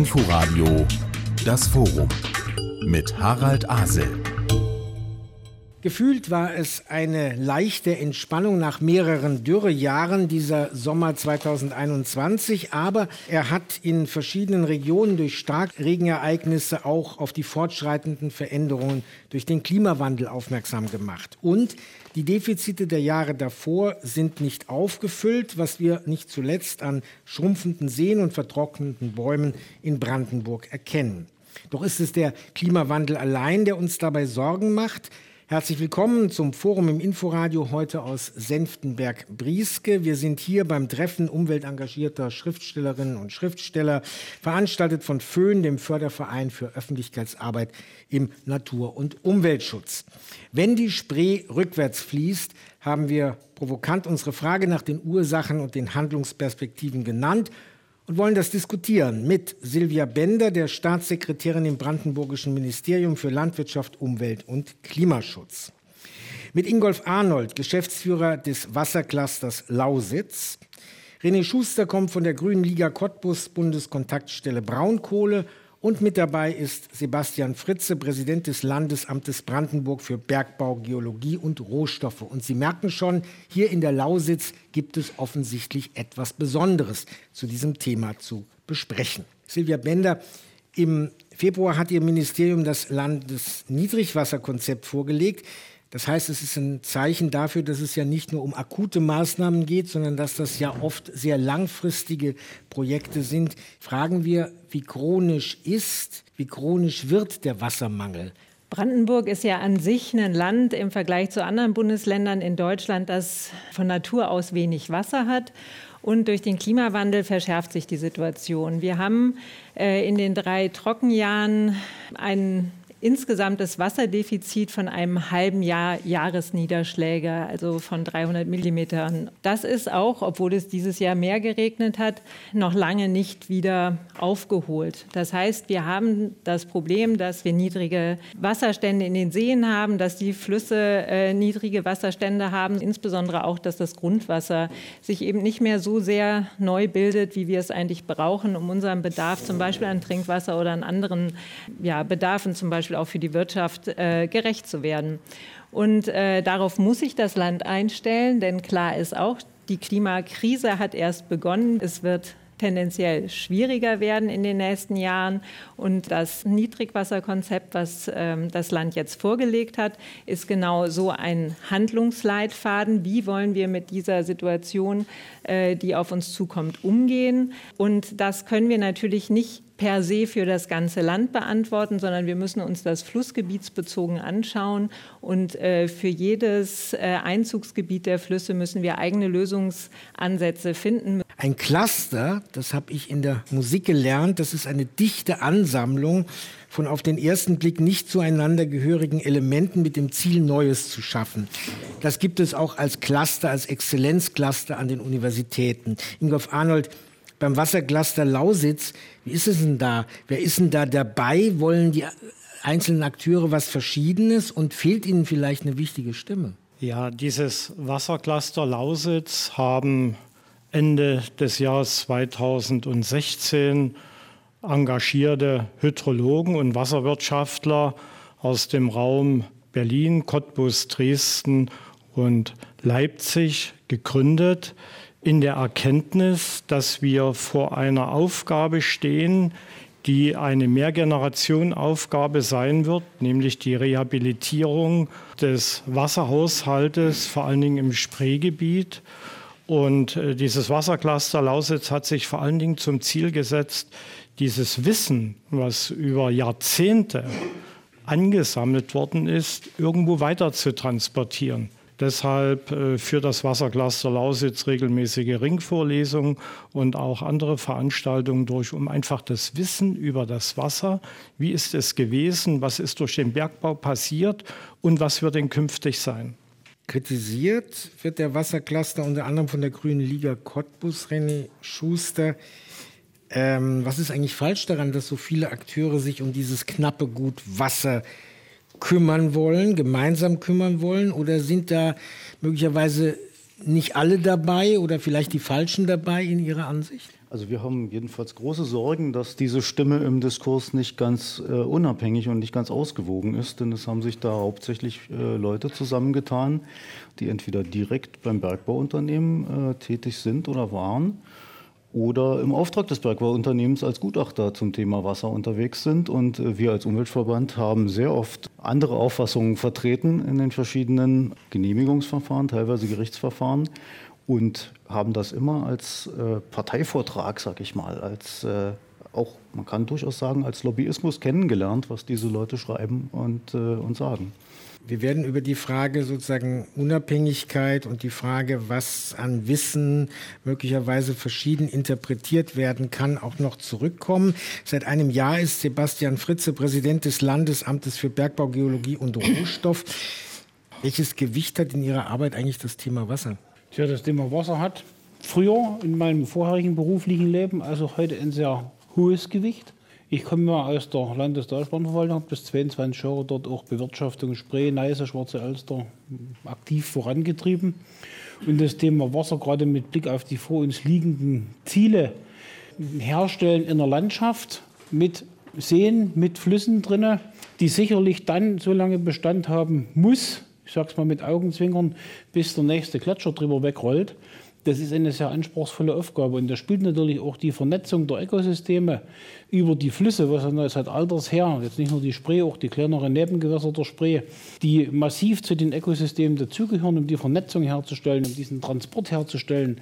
Inforadio Das Forum mit Harald Asel. Gefühlt war es eine leichte Entspannung nach mehreren Dürrejahren dieser Sommer 2021, aber er hat in verschiedenen Regionen durch Starkregenereignisse auch auf die fortschreitenden Veränderungen durch den Klimawandel aufmerksam gemacht. Und die Defizite der Jahre davor sind nicht aufgefüllt, was wir nicht zuletzt an schrumpfenden Seen und vertrocknenden Bäumen in Brandenburg erkennen. Doch ist es der Klimawandel allein, der uns dabei Sorgen macht? Herzlich willkommen zum Forum im Inforadio heute aus Senftenberg-Brieske. Wir sind hier beim Treffen umweltengagierter Schriftstellerinnen und Schriftsteller, veranstaltet von Föhn, dem Förderverein für Öffentlichkeitsarbeit im Natur- und Umweltschutz. Wenn die Spree rückwärts fließt, haben wir provokant unsere Frage nach den Ursachen und den Handlungsperspektiven genannt und wollen das diskutieren mit Silvia Bender, der Staatssekretärin im Brandenburgischen Ministerium für Landwirtschaft, Umwelt und Klimaschutz. Mit Ingolf Arnold, Geschäftsführer des Wasserclusters Lausitz. René Schuster kommt von der Grünen Liga Cottbus Bundeskontaktstelle Braunkohle und mit dabei ist Sebastian Fritze, Präsident des Landesamtes Brandenburg für Bergbau, Geologie und Rohstoffe. Und Sie merken schon, hier in der Lausitz gibt es offensichtlich etwas Besonderes zu diesem Thema zu besprechen. Silvia Bender, im Februar hat Ihr Ministerium das Landesniedrigwasserkonzept vorgelegt. Das heißt, es ist ein Zeichen dafür, dass es ja nicht nur um akute Maßnahmen geht, sondern dass das ja oft sehr langfristige Projekte sind. Fragen wir, wie chronisch ist, wie chronisch wird der Wassermangel? Brandenburg ist ja an sich ein Land im Vergleich zu anderen Bundesländern in Deutschland, das von Natur aus wenig Wasser hat. Und durch den Klimawandel verschärft sich die Situation. Wir haben äh, in den drei Trockenjahren einen insgesamtes Wasserdefizit von einem halben Jahr Jahresniederschläge, also von 300 Millimetern. Das ist auch, obwohl es dieses Jahr mehr geregnet hat, noch lange nicht wieder aufgeholt. Das heißt, wir haben das Problem, dass wir niedrige Wasserstände in den Seen haben, dass die Flüsse äh, niedrige Wasserstände haben, insbesondere auch, dass das Grundwasser sich eben nicht mehr so sehr neu bildet, wie wir es eigentlich brauchen, um unseren Bedarf zum Beispiel an Trinkwasser oder an anderen ja, Bedarfen, zum Beispiel Beispiel auch für die Wirtschaft äh, gerecht zu werden. Und äh, darauf muss sich das Land einstellen, denn klar ist auch, die Klimakrise hat erst begonnen. Es wird tendenziell schwieriger werden in den nächsten Jahren. Und das Niedrigwasserkonzept, was ähm, das Land jetzt vorgelegt hat, ist genau so ein Handlungsleitfaden. Wie wollen wir mit dieser Situation, äh, die auf uns zukommt, umgehen? Und das können wir natürlich nicht per se für das ganze Land beantworten, sondern wir müssen uns das flussgebietsbezogen anschauen. Und äh, für jedes äh, Einzugsgebiet der Flüsse müssen wir eigene Lösungsansätze finden. Ein Cluster, das habe ich in der Musik gelernt, das ist eine dichte Ansammlung von auf den ersten Blick nicht zueinander gehörigen Elementen mit dem Ziel, Neues zu schaffen. Das gibt es auch als Cluster, als Exzellenzcluster an den Universitäten. Ingolf Arnold, beim Wassercluster Lausitz, wie ist es denn da? Wer ist denn da dabei? Wollen die einzelnen Akteure was Verschiedenes und fehlt ihnen vielleicht eine wichtige Stimme? Ja, dieses Wassercluster Lausitz haben Ende des Jahres 2016 engagierte Hydrologen und Wasserwirtschaftler aus dem Raum Berlin, Cottbus, Dresden und Leipzig gegründet in der Erkenntnis, dass wir vor einer Aufgabe stehen, die eine Mehrgenerationenaufgabe sein wird, nämlich die Rehabilitierung des Wasserhaushaltes, vor allen Dingen im Spreegebiet. Und äh, dieses Wassercluster Lausitz hat sich vor allen Dingen zum Ziel gesetzt, dieses Wissen, was über Jahrzehnte angesammelt worden ist, irgendwo weiter zu transportieren. Deshalb äh, für das Wassercluster Lausitz regelmäßige Ringvorlesungen und auch andere Veranstaltungen durch, um einfach das Wissen über das Wasser, wie ist es gewesen, was ist durch den Bergbau passiert und was wird denn künftig sein. Kritisiert wird der Wassercluster unter anderem von der Grünen Liga Cottbus, René Schuster. Ähm, was ist eigentlich falsch daran, dass so viele Akteure sich um dieses knappe Gut Wasser kümmern wollen, gemeinsam kümmern wollen? Oder sind da möglicherweise nicht alle dabei oder vielleicht die Falschen dabei in Ihrer Ansicht? Also wir haben jedenfalls große Sorgen, dass diese Stimme im Diskurs nicht ganz äh, unabhängig und nicht ganz ausgewogen ist, denn es haben sich da hauptsächlich äh, Leute zusammengetan, die entweder direkt beim Bergbauunternehmen äh, tätig sind oder waren oder im Auftrag des Bergbauunternehmens als Gutachter zum Thema Wasser unterwegs sind. Und äh, wir als Umweltverband haben sehr oft andere Auffassungen vertreten in den verschiedenen Genehmigungsverfahren, teilweise Gerichtsverfahren und haben das immer als äh, Parteivortrag, sag ich mal, als äh, auch, man kann durchaus sagen, als Lobbyismus kennengelernt, was diese Leute schreiben und, und sagen. Wir werden über die Frage sozusagen Unabhängigkeit und die Frage, was an Wissen möglicherweise verschieden interpretiert werden kann, auch noch zurückkommen. Seit einem Jahr ist Sebastian Fritze Präsident des Landesamtes für Bergbau, Geologie und Rohstoff. Welches Gewicht hat in Ihrer Arbeit eigentlich das Thema Wasser? Tja, das Thema Wasser hat früher in meinem vorherigen beruflichen Leben, also heute ein sehr hohes Gewicht. Ich komme ja aus der Landesdurchbahnverwaltung, habe bis 22 Jahre dort auch Bewirtschaftung Spree, Neiße, Schwarze Elster aktiv vorangetrieben. Und das Thema Wasser, gerade mit Blick auf die vor uns liegenden Ziele, herstellen in der Landschaft mit Seen, mit Flüssen drinne, die sicherlich dann so lange Bestand haben muss, ich sage es mal mit Augenzwinkern, bis der nächste Gletscher drüber wegrollt. Das ist eine sehr anspruchsvolle Aufgabe und da spielt natürlich auch die Vernetzung der Ökosysteme über die Flüsse, was ja seit alters her, jetzt nicht nur die Spree, auch die kleineren Nebengewässer der Spree, die massiv zu den Ökosystemen dazugehören, um die Vernetzung herzustellen, um diesen Transport herzustellen,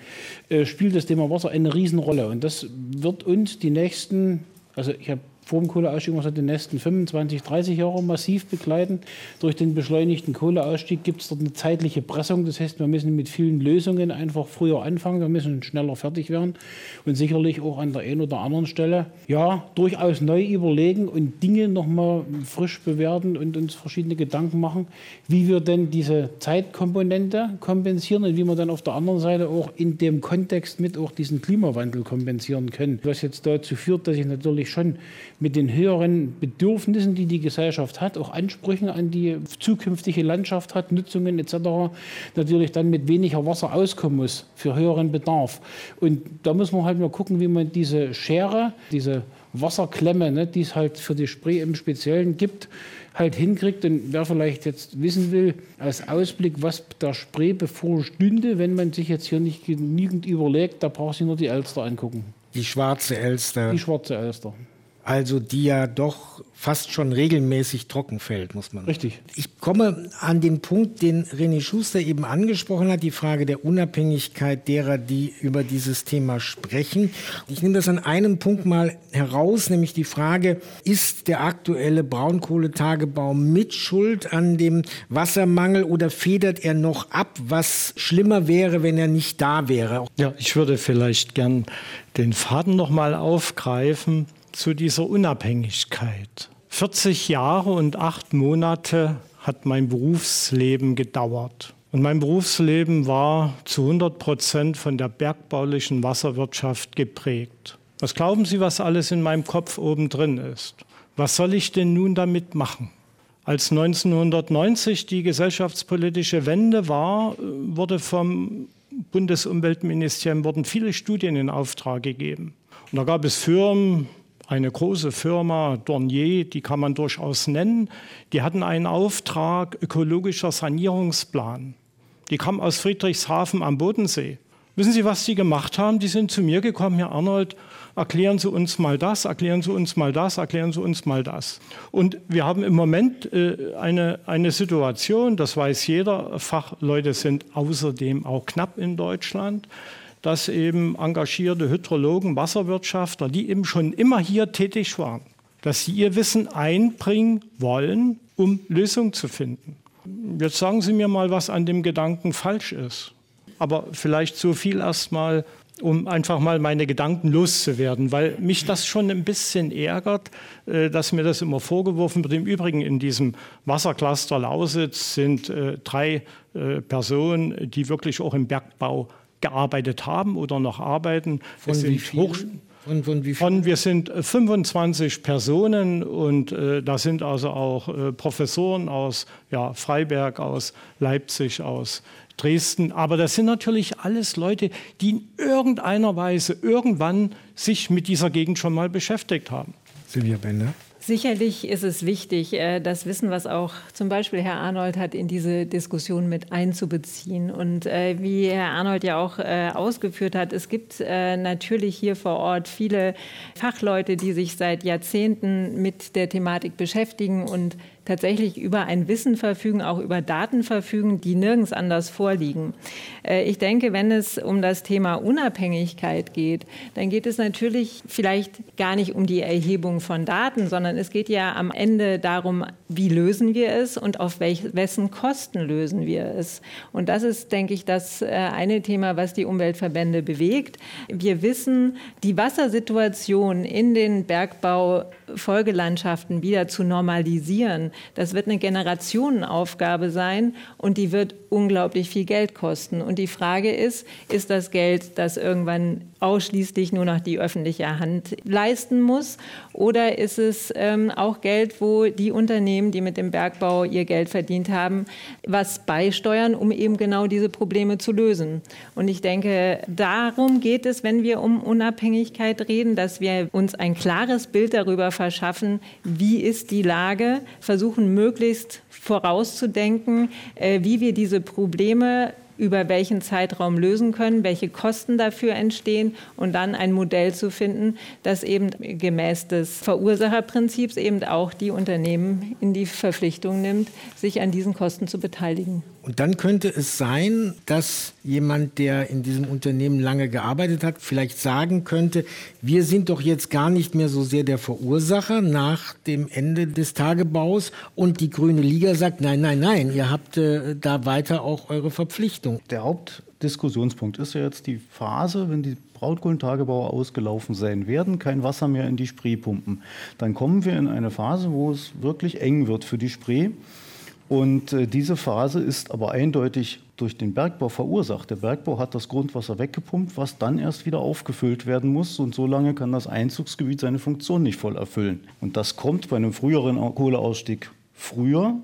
äh, spielt das Thema Wasser eine Riesenrolle. Und das wird uns die nächsten, also ich habe vor dem Kohleausstieg muss er die nächsten 25, 30 Jahre massiv begleiten. Durch den beschleunigten Kohleausstieg gibt es dort eine zeitliche Pressung. Das heißt, wir müssen mit vielen Lösungen einfach früher anfangen. Wir müssen schneller fertig werden und sicherlich auch an der einen oder anderen Stelle ja durchaus neu überlegen und Dinge nochmal frisch bewerten und uns verschiedene Gedanken machen, wie wir denn diese Zeitkomponente kompensieren und wie wir dann auf der anderen Seite auch in dem Kontext mit auch diesen Klimawandel kompensieren können. Was jetzt dazu führt, dass ich natürlich schon mit den höheren Bedürfnissen, die die Gesellschaft hat, auch Ansprüchen an die zukünftige Landschaft hat, Nutzungen etc., natürlich dann mit weniger Wasser auskommen muss für höheren Bedarf. Und da muss man halt mal gucken, wie man diese Schere, diese Wasserklemme, ne, die es halt für die Spree im Speziellen gibt, halt hinkriegt. Und wer vielleicht jetzt wissen will, als Ausblick, was der Spree bevorstünde, wenn man sich jetzt hier nicht genügend überlegt, da braucht sich nur die Elster angucken. Die schwarze Elster. Die schwarze Elster also die ja doch fast schon regelmäßig trocken fällt, muss man. Richtig. Ich komme an den Punkt, den René Schuster eben angesprochen hat, die Frage der Unabhängigkeit derer, die über dieses Thema sprechen. Ich nehme das an einem Punkt mal heraus, nämlich die Frage, ist der aktuelle Braunkohletagebau mit Schuld an dem Wassermangel oder federt er noch ab, was schlimmer wäre, wenn er nicht da wäre? Ja, ich würde vielleicht gern den Faden noch mal aufgreifen zu dieser Unabhängigkeit. 40 Jahre und acht Monate hat mein Berufsleben gedauert. Und mein Berufsleben war zu 100 Prozent von der bergbaulichen Wasserwirtschaft geprägt. Was glauben Sie, was alles in meinem Kopf oben drin ist? Was soll ich denn nun damit machen? Als 1990 die gesellschaftspolitische Wende war, wurde vom Bundesumweltministerium wurden viele Studien in Auftrag gegeben. Und da gab es Firmen, eine große Firma, Dornier, die kann man durchaus nennen, die hatten einen Auftrag ökologischer Sanierungsplan. Die kam aus Friedrichshafen am Bodensee. Wissen Sie, was die gemacht haben? Die sind zu mir gekommen, Herr Arnold, erklären Sie uns mal das, erklären Sie uns mal das, erklären Sie uns mal das. Und wir haben im Moment äh, eine, eine Situation, das weiß jeder, Fachleute sind außerdem auch knapp in Deutschland dass eben engagierte Hydrologen, Wasserwirtschaftler, die eben schon immer hier tätig waren, dass sie ihr Wissen einbringen wollen, um Lösungen zu finden. Jetzt sagen Sie mir mal, was an dem Gedanken falsch ist. Aber vielleicht so viel erstmal, um einfach mal meine Gedanken loszuwerden, weil mich das schon ein bisschen ärgert, äh, dass mir das immer vorgeworfen wird. Im Übrigen in diesem Wassercluster Lausitz sind äh, drei äh, Personen, die wirklich auch im Bergbau gearbeitet haben oder noch arbeiten. Von wie vielen? Von, von, wie von, wir sind 25 Personen und äh, da sind also auch äh, Professoren aus ja, Freiberg, aus Leipzig, aus Dresden. Aber das sind natürlich alles Leute, die in irgendeiner Weise irgendwann sich mit dieser Gegend schon mal beschäftigt haben. Silvia Bender. Sicherlich ist es wichtig, äh, das Wissen, was auch zum Beispiel Herr Arnold hat, in diese Diskussion mit einzubeziehen. Und äh, wie Herr Arnold ja auch äh, ausgeführt hat, es gibt natürlich hier vor Ort viele Fachleute, die sich seit Jahrzehnten mit der Thematik beschäftigen und tatsächlich über ein Wissen verfügen, auch über Daten verfügen, die nirgends anders vorliegen. Äh, ich denke, wenn es um das Thema Unabhängigkeit geht, dann geht es natürlich vielleicht gar nicht um die Erhebung von Daten, sondern es geht ja am Ende darum, wie lösen wir es und auf wessen Kosten lösen wir es. Und das ist, denke ich, das äh, eine Thema, was die Umweltverbände bewegt. Wir wissen, die Wassersituation in den Bergbaufolgelandschaften wieder zu normalisieren, das wird eine Generationenaufgabe sein und die wird unglaublich viel Geld kosten. Und die Frage ist, ist das Geld, das irgendwann ausschließlich nur noch die öffentliche Hand leisten muss? Oder ist es ähm, auch Geld, wo die Unternehmen, die mit dem Bergbau ihr Geld verdient haben, was beisteuern, um eben genau diese Probleme zu lösen? Und ich denke, darum geht es, wenn wir um Unabhängigkeit reden, dass wir uns ein klares Bild darüber verschaffen, wie ist die Lage, versuchen möglichst vorauszudenken, äh, wie wir diese Probleme über welchen Zeitraum lösen können, welche Kosten dafür entstehen und dann ein Modell zu finden, das eben gemäß des Verursacherprinzips eben auch die Unternehmen in die Verpflichtung nimmt, sich an diesen Kosten zu beteiligen. Und dann könnte es sein, dass jemand, der in diesem Unternehmen lange gearbeitet hat, vielleicht sagen könnte, wir sind doch jetzt gar nicht mehr so sehr der Verursacher nach dem Ende des Tagebaus. Und die Grüne Liga sagt, nein, nein, nein, ihr habt äh, da weiter auch eure Verpflichtung. Der Hauptdiskussionspunkt ist ja jetzt die Phase, wenn die Brautkohlentagebauer ausgelaufen sein werden, kein Wasser mehr in die Spree pumpen. Dann kommen wir in eine Phase, wo es wirklich eng wird für die Spree. Und äh, diese Phase ist aber eindeutig durch den Bergbau verursacht. Der Bergbau hat das Grundwasser weggepumpt, was dann erst wieder aufgefüllt werden muss. Und so lange kann das Einzugsgebiet seine Funktion nicht voll erfüllen. Und das kommt bei einem früheren Kohleausstieg früher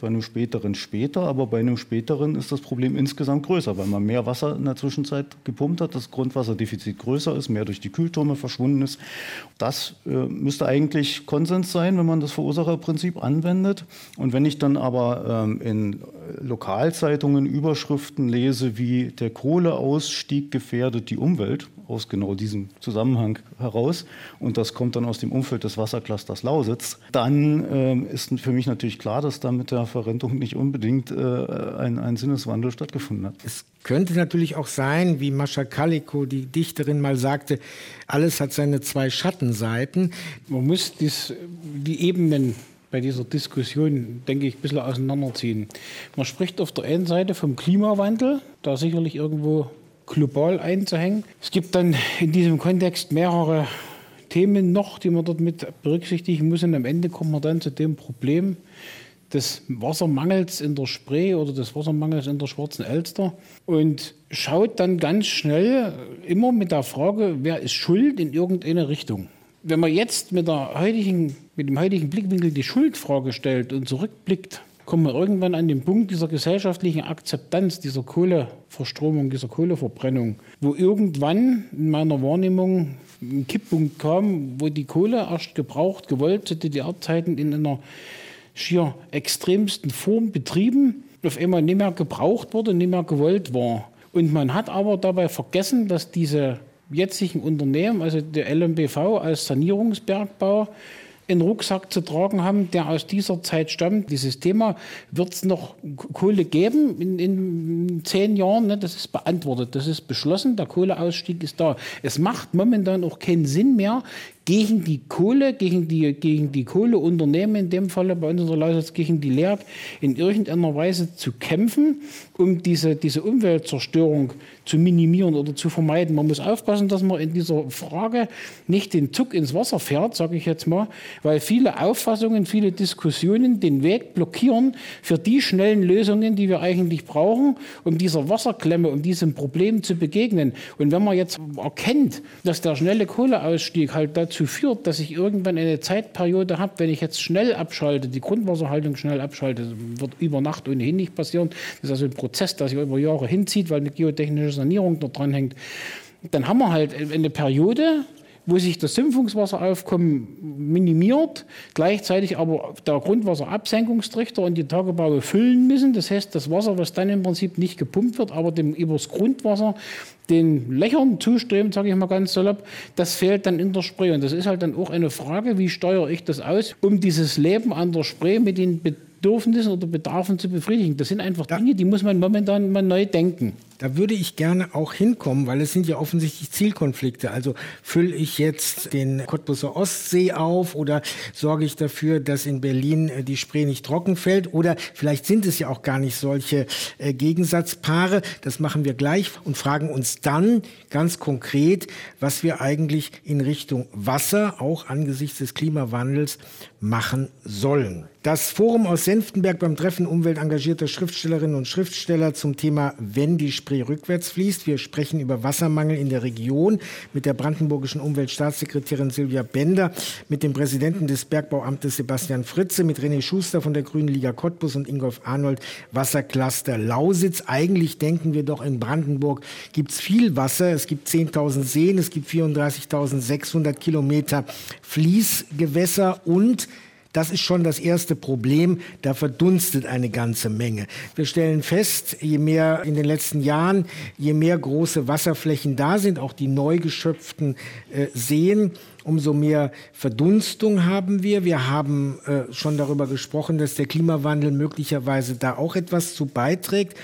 bei einem späteren später, aber bei einem späteren ist das Problem insgesamt größer, weil man mehr Wasser in der Zwischenzeit gepumpt hat, das Grundwasserdefizit größer ist, mehr durch die Kühltürme verschwunden ist. Das äh, müsste eigentlich Konsens sein, wenn man das Verursacherprinzip anwendet. Und wenn ich dann aber ähm, in Lokalzeitungen Überschriften lese, wie der Kohleausstieg gefährdet die Umwelt, aus genau diesem Zusammenhang heraus, und das kommt dann aus dem Umfeld des Wasserclusters Lausitz, dann ähm, ist für mich natürlich klar, dass da mit der Verrentung nicht unbedingt äh, ein, ein Sinneswandel stattgefunden hat. Es könnte natürlich auch sein, wie Mascha Kaliko, die Dichterin, mal sagte, alles hat seine zwei Schattenseiten. Man muss dies, die Ebenen bei dieser Diskussion, denke ich, ein bisschen auseinanderziehen. Man spricht auf der einen Seite vom Klimawandel, da sicherlich irgendwo global einzuhängen. Es gibt dann in diesem Kontext mehrere Themen noch, die man dort mit berücksichtigen muss. Und am Ende kommt man dann zu dem Problem des Wassermangels in der Spree oder des Wassermangels in der Schwarzen Elster und schaut dann ganz schnell immer mit der Frage, wer ist schuld in irgendeine Richtung. Wenn man jetzt mit, der heutigen, mit dem heutigen Blickwinkel die Schuldfrage stellt und zurückblickt, kommen wir irgendwann an den Punkt dieser gesellschaftlichen Akzeptanz, dieser Kohleverstromung, dieser Kohleverbrennung, wo irgendwann in meiner Wahrnehmung ein Kipppunkt kam, wo die Kohle erst gebraucht, gewollt zu DDR-Zeiten in einer schier extremsten Form betrieben, auf einmal nicht mehr gebraucht wurde, nicht mehr gewollt war. Und man hat aber dabei vergessen, dass diese jetzigen Unternehmen, also der LMBV als Sanierungsbergbau, einen Rucksack zu tragen haben, der aus dieser Zeit stammt. Dieses Thema, wird es noch Kohle geben in, in zehn Jahren? Ne? Das ist beantwortet, das ist beschlossen, der Kohleausstieg ist da. Es macht momentan auch keinen Sinn mehr, gegen die Kohle, gegen die, gegen die Kohleunternehmen, in dem Falle bei uns in der Lausitz, gegen die LERG, in irgendeiner Weise zu kämpfen, um diese, diese Umweltzerstörung zu minimieren oder zu vermeiden. Man muss aufpassen, dass man in dieser Frage nicht den Zug ins Wasser fährt, sage ich jetzt mal, weil viele Auffassungen, viele Diskussionen den Weg blockieren für die schnellen Lösungen, die wir eigentlich brauchen, um dieser Wasserklemme, um diesem Problem zu begegnen. Und wenn man jetzt erkennt, dass der schnelle Kohleausstieg halt dazu dazu führt, dass ich irgendwann eine Zeitperiode habe, wenn ich jetzt schnell abschalte, die Grundwasserhaltung schnell abschalte, wird über Nacht ohnehin nicht passieren. Das ist also ein Prozess, der sich über Jahre hinzieht, weil eine geotechnische Sanierung dort dran hängt. Dann haben wir halt eine Periode, wo sich das Sümpfungswasseraufkommen minimiert, gleichzeitig aber der Grundwasserabsenkungstrichter und die Tagebaue füllen müssen. Das heißt, das Wasser, was dann im Prinzip nicht gepumpt wird, aber dem übers Grundwasser den Löchern zuströmt, sage ich mal ganz salopp, das fehlt dann in der Spree. Und das ist halt dann auch eine Frage, wie steuere ich das aus, um dieses Leben an der Spree mit den Bedürfnissen oder Bedarfen zu befriedigen. Das sind einfach Dinge, die muss man momentan mal neu denken. Da würde ich gerne auch hinkommen, weil es sind ja offensichtlich Zielkonflikte. Also fülle ich jetzt den Cottbuser Ostsee auf oder sorge ich dafür, dass in Berlin äh, die Spree nicht trocken fällt? Oder vielleicht sind es ja auch gar nicht solche äh, Gegensatzpaare. Das machen wir gleich und fragen uns dann ganz konkret, was wir eigentlich in Richtung Wasser, auch angesichts des Klimawandels, machen sollen. Das Forum aus Senftenberg beim Treffen umweltengagierter Schriftstellerinnen und Schriftsteller zum Thema Wenn die Spree rückwärts fließt. Wir sprechen über Wassermangel in der Region mit der brandenburgischen Umweltstaatssekretärin Silvia Bender, mit dem Präsidenten des Bergbauamtes Sebastian Fritze, mit René Schuster von der Grünen Liga Cottbus und Ingolf Arnold, Wassercluster Lausitz. Eigentlich denken wir doch in Brandenburg gibt es viel Wasser. Es gibt 10.000 Seen, es gibt 34.600 Kilometer Fließgewässer und das ist schon das erste Problem. Da verdunstet eine ganze Menge. Wir stellen fest, je mehr in den letzten Jahren, je mehr große Wasserflächen da sind, auch die neu geschöpften äh, Seen, umso mehr Verdunstung haben wir. Wir haben äh, schon darüber gesprochen, dass der Klimawandel möglicherweise da auch etwas zu beiträgt.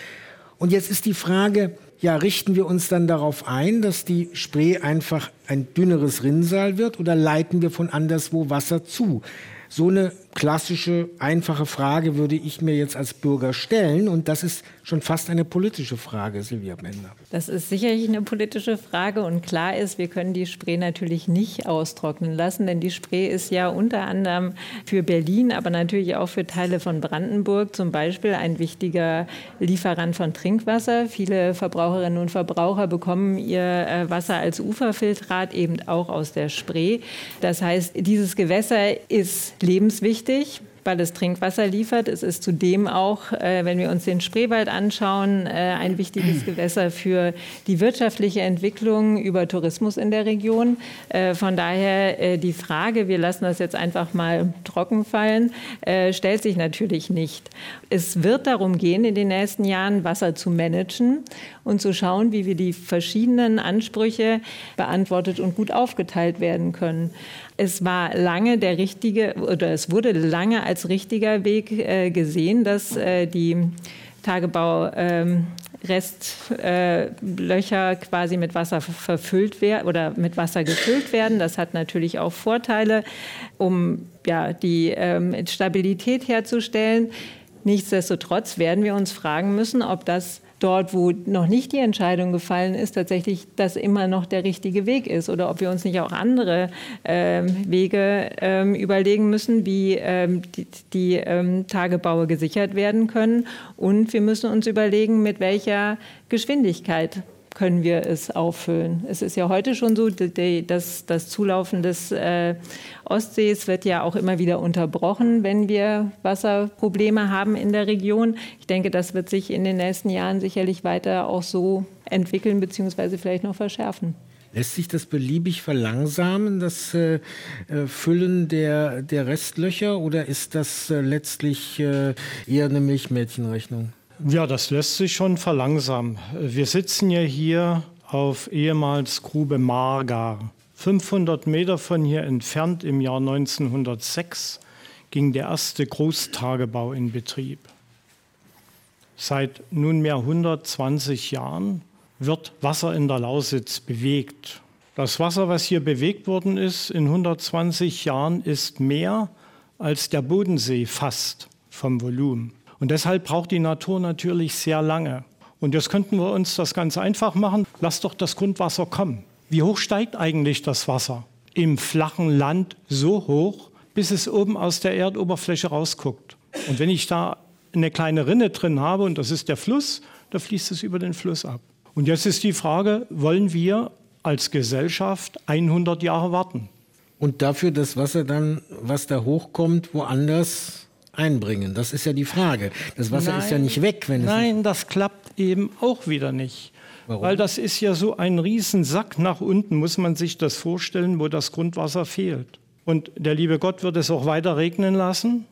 Und jetzt ist die Frage, ja, richten wir uns dann darauf ein, dass die Spree einfach ein dünneres Rinnsal wird oder leiten wir von anderswo Wasser zu? So eine klassische, einfache Frage würde ich mir jetzt als Bürger stellen. Und das ist schon fast eine politische Frage, Silvia Bender. Das ist sicherlich eine politische Frage. Und klar ist, wir können die Spree natürlich nicht austrocknen lassen. Denn die Spree ist ja unter anderem für Berlin, aber natürlich auch für Teile von Brandenburg zum Beispiel ein wichtiger Lieferant von Trinkwasser. Viele Verbraucherinnen und Verbraucher bekommen ihr äh, Wasser als Uferfiltrat eben auch aus der Spree. Das heißt, dieses Gewässer ist lebenswichtig wichtig, weil es Trinkwasser liefert. Es ist zudem auch, äh, wenn wir uns den Spreewald anschauen, äh, ein wichtiges Gewässer für die wirtschaftliche Entwicklung über Tourismus in der Region. Äh, von daher äh, die Frage, wir lassen das jetzt einfach mal trocken fallen, äh, stellt sich natürlich nicht. Es wird darum gehen, in den nächsten Jahren Wasser zu managen und zu schauen, wie wir die verschiedenen Ansprüche beantwortet und gut aufgeteilt werden können. Es war lange der richtige oder es wurde lange als richtiger Weg äh, gesehen, dass äh, die Tagebau ähm, Restlöcher äh, quasi mit Wasser verfüllt werden oder mit Wasser gefüllt werden. Das hat natürlich auch Vorteile, um ja, die ähm, Stabilität herzustellen. Nichtsdestotrotz werden wir uns fragen müssen, ob das dort, wo noch nicht die Entscheidung gefallen ist, tatsächlich das immer noch der richtige Weg ist oder ob wir uns nicht auch andere ähm, Wege ähm, überlegen müssen, wie ähm, die, die ähm, Tagebaue gesichert werden können. Und wir müssen uns überlegen, mit welcher Geschwindigkeit können wir es auffüllen. Es ist ja heute schon so, dass das Zulaufen des äh, Ostsees wird ja auch immer wieder unterbrochen, wenn wir Wasserprobleme haben in der Region. Ich denke, das wird sich in den nächsten Jahren sicherlich weiter auch so entwickeln bzw. vielleicht noch verschärfen. Lässt sich das beliebig verlangsamen, das äh, äh, Füllen der, der Restlöcher, oder ist das letztlich eher eine Milchmädchenrechnung? Ja, das lässt sich schon verlangsamen. Wir sitzen ja hier auf ehemals Grube Marga. 500 Meter von hier entfernt im Jahr 1906 ging der erste Großtagebau in Betrieb. Seit nunmehr 120 Jahren wird Wasser in der Lausitz bewegt. Das Wasser, was hier bewegt worden ist in 120 Jahren, ist mehr als der Bodensee fast vom Volumen. Und deshalb braucht die Natur natürlich sehr lange. Und jetzt könnten wir uns das ganz einfach machen. Lass doch das Grundwasser kommen. Wie hoch steigt eigentlich das Wasser? Im flachen Land so hoch, bis es oben aus der Erdoberfläche rausguckt. Und wenn ich da eine kleine Rinne drin habe, und das ist der Fluss, da fließt es über den Fluss ab. Und jetzt ist die Frage, wollen wir als Gesellschaft 100 Jahre warten? Und dafür das Wasser dann, was da hochkommt, woanders einbringen. Das ist ja die Frage. Das Wasser nein, ist ja nicht weg, wenn es. Nein, das klappt eben auch wieder nicht. Warum? Weil das ist ja so ein Riesensack nach unten, muss man sich das vorstellen, wo das Grundwasser fehlt. Und der liebe Gott wird es auch weiter regnen lassen.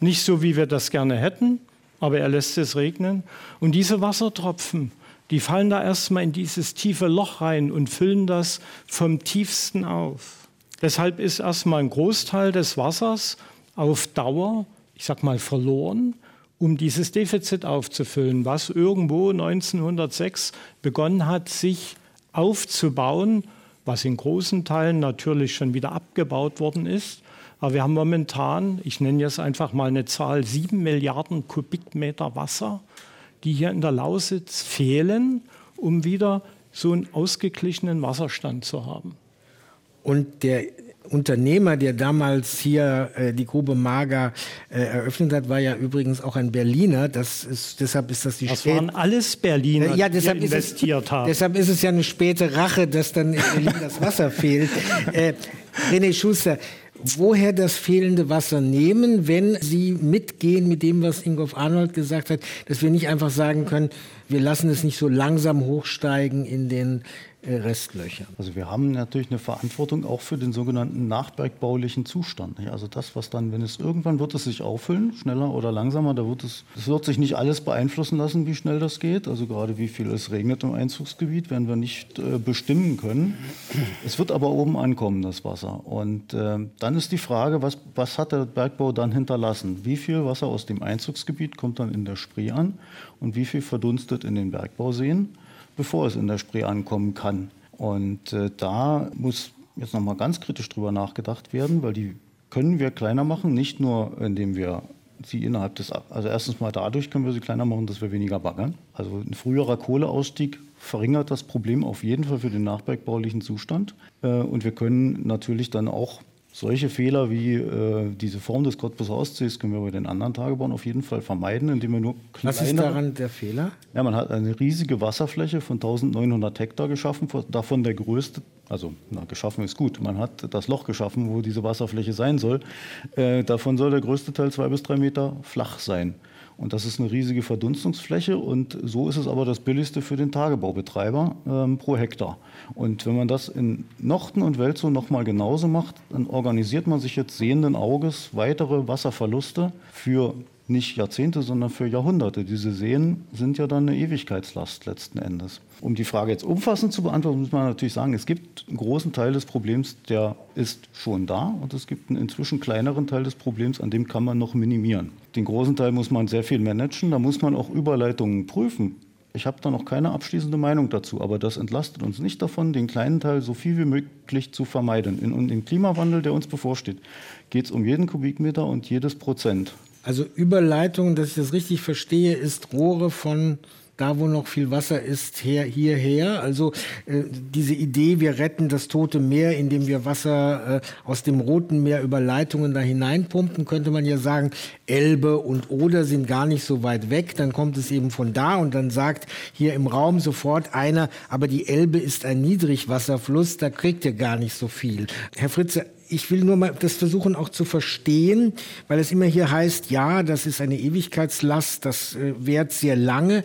Nicht so, wie wir das gerne hätten, aber er lässt es regnen. Und diese Wassertropfen, die fallen da erstmal in dieses tiefe Loch rein und füllen das vom tiefsten auf. Deshalb ist erstmal ein Großteil des Wassers auf Dauer, ich sag mal, verloren, um dieses Defizit aufzufüllen, was irgendwo 1906 begonnen hat, sich aufzubauen, was in großen Teilen natürlich schon wieder abgebaut worden ist. Aber wir haben momentan, ich nenne jetzt einfach mal eine Zahl, sieben Milliarden Kubikmeter Wasser, die hier in der Lausitz fehlen, um wieder so einen ausgeglichenen Wasserstand zu haben. Und der Unternehmer, der damals hier äh, die Grube Mager äh, eröffnet hat, war ja übrigens auch ein Berliner. Das ist, deshalb ist das die Das waren alles Berliner, ja, deshalb die investiert es, haben. Deshalb ist es ja eine späte Rache, dass dann in Berlin das Wasser fehlt. Äh, René Schuster, woher das fehlende Wasser nehmen, wenn Sie mitgehen mit dem, was Ingolf Arnold gesagt hat, dass wir nicht einfach sagen können, wir lassen es nicht so langsam hochsteigen in den Restlöchern. Also wir haben natürlich eine Verantwortung auch für den sogenannten nachbergbaulichen Zustand. Also das, was dann, wenn es irgendwann wird es sich auffüllen, schneller oder langsamer, da wird es, es wird sich nicht alles beeinflussen lassen, wie schnell das geht. Also gerade wie viel es regnet im Einzugsgebiet, werden wir nicht äh, bestimmen können. Es wird aber oben ankommen, das Wasser. Und äh, dann ist die Frage, was, was hat der Bergbau dann hinterlassen? Wie viel Wasser aus dem Einzugsgebiet kommt dann in der Spree an und wie viel verdunstet in den Bergbauseen? Bevor es in der Spree ankommen kann. Und äh, da muss jetzt nochmal ganz kritisch drüber nachgedacht werden, weil die können wir kleiner machen, nicht nur indem wir sie innerhalb des, also erstens mal dadurch können wir sie kleiner machen, dass wir weniger baggern. Also ein früherer Kohleausstieg verringert das Problem auf jeden Fall für den nachbergbaulichen Zustand. Äh, und wir können natürlich dann auch solche Fehler wie äh, diese Form des Cottbus Ostsees können wir bei den anderen Tagebauen auf jeden Fall vermeiden, indem wir nur kleine... Was ist daran der Fehler? Ja, man hat eine riesige Wasserfläche von 1900 Hektar geschaffen, davon der größte, also na, geschaffen ist gut, man hat das Loch geschaffen, wo diese Wasserfläche sein soll. Äh, davon soll der größte Teil zwei bis drei Meter flach sein. Und das ist eine riesige Verdunstungsfläche und so ist es aber das billigste für den Tagebaubetreiber ähm, pro Hektar. Und wenn man das in Nochten und Welzow nochmal genauso macht, dann organisiert man sich jetzt sehenden Auges weitere Wasserverluste für nicht Jahrzehnte, sondern für Jahrhunderte. Diese Seen sind ja dann eine Ewigkeitslast letzten Endes. Um die Frage jetzt umfassend zu beantworten, muss man natürlich sagen, es gibt einen großen Teil des Problems, der ist schon da und es gibt einen inzwischen kleineren Teil des Problems, an dem kann man noch minimieren. Den großen Teil muss man sehr viel managen, da muss man auch Überleitungen prüfen. Ich habe da noch keine abschließende Meinung dazu, aber das entlastet uns nicht davon, den kleinen Teil so viel wie möglich zu vermeiden. In, in dem Klimawandel, der uns bevorsteht, geht es um jeden Kubikmeter und jedes Prozent. Also Überleitung, dass ich das richtig verstehe, ist Rohre von da, wo noch viel Wasser ist, her, hierher. Also äh, diese Idee, wir retten das Tote Meer, indem wir Wasser äh, aus dem Roten Meer über Leitungen da hineinpumpen, könnte man ja sagen, Elbe und Oder sind gar nicht so weit weg. Dann kommt es eben von da und dann sagt hier im Raum sofort einer, aber die Elbe ist ein Niedrigwasserfluss, da kriegt ihr gar nicht so viel. Herr Fritze, ich will nur mal das versuchen auch zu verstehen, weil es immer hier heißt, ja, das ist eine Ewigkeitslast, das äh, währt sehr lange.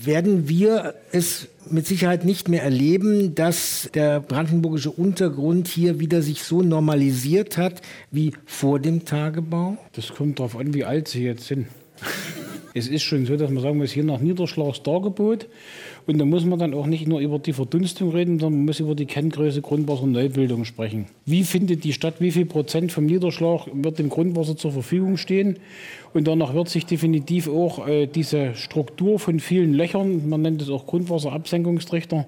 Werden wir es mit Sicherheit nicht mehr erleben, dass der brandenburgische Untergrund hier wieder sich so normalisiert hat wie vor dem Tagebau? Das kommt darauf an, wie alt Sie jetzt sind. es ist schon so, dass man sagen muss, hier nach Niederschlagsdargebot und da muss man dann auch nicht nur über die Verdunstung reden, sondern man muss über die Kenngröße Grundwasserneubildung sprechen. Wie findet die Stadt, wie viel Prozent vom Niederschlag wird dem Grundwasser zur Verfügung stehen? Und danach wird sich definitiv auch äh, diese Struktur von vielen Löchern, man nennt es auch Grundwasserabsenkungstrichter,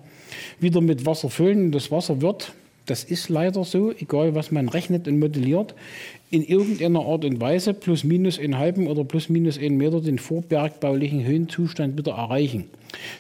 wieder mit Wasser füllen. Das Wasser wird das ist leider so, egal was man rechnet und modelliert, in irgendeiner Art und Weise plus minus einen halben oder plus minus einen Meter den vorbergbaulichen Höhenzustand wieder erreichen.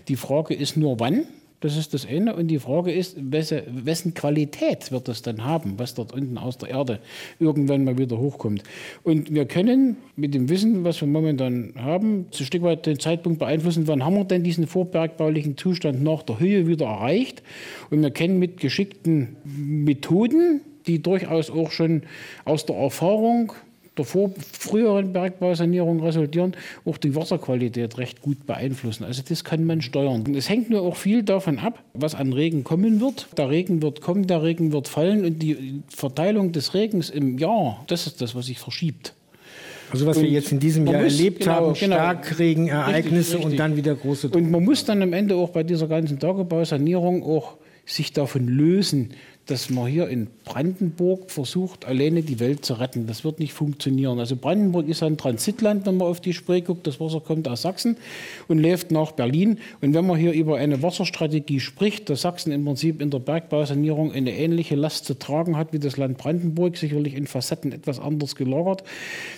Die Frage ist nur, wann das ist das eine. Und die Frage ist, wesse, wessen Qualität wird das dann haben, was dort unten aus der Erde irgendwann mal wieder hochkommt. Und wir können mit dem Wissen, was wir momentan haben, ein Stück weit den Zeitpunkt beeinflussen, wann haben wir denn diesen vorbergbaulichen Zustand nach der Höhe wieder erreicht. Und wir können mit geschickten Methoden die durchaus auch schon aus der Erfahrung der früheren Bergbausanierung resultieren, auch die Wasserqualität recht gut beeinflussen. Also das kann man steuern. Es hängt nur auch viel davon ab, was an Regen kommen wird. Der Regen wird kommen, der Regen wird fallen und die Verteilung des Regens im Jahr, das ist das, was sich verschiebt. Also was und wir jetzt in diesem Jahr muss, erlebt genau, haben, genau, Starkregenereignisse richtig, richtig. und dann wieder große Druck. Und man muss dann am Ende auch bei dieser ganzen Tagebausanierung auch sich davon lösen, dass man hier in Brandenburg versucht, alleine die Welt zu retten. Das wird nicht funktionieren. Also Brandenburg ist ein Transitland, wenn man auf die Spree guckt. Das Wasser kommt aus Sachsen und läuft nach Berlin. Und wenn man hier über eine Wasserstrategie spricht, dass Sachsen im Prinzip in der Bergbausanierung eine ähnliche Last zu tragen hat wie das Land Brandenburg, sicherlich in Facetten etwas anders gelagert,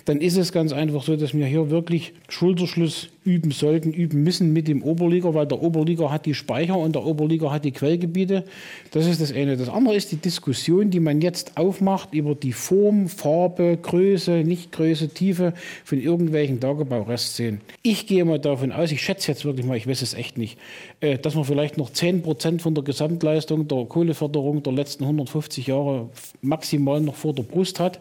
dann ist es ganz einfach so, dass wir hier wirklich Schulterschluss üben sollten, üben müssen mit dem Oberliga, weil der Oberliga hat die Speicher und der Oberliga hat die Quellgebiete. Das ist das eine. Das andere ist die Diskussion, die man jetzt aufmacht über die Form, Farbe, Größe, Nichtgröße, Tiefe von irgendwelchen Tagebaurestseen. Ich gehe mal davon aus, ich schätze jetzt wirklich mal, ich weiß es echt nicht, äh, dass man vielleicht noch 10 Prozent von der Gesamtleistung der Kohleförderung der letzten 150 Jahre maximal noch vor der Brust hat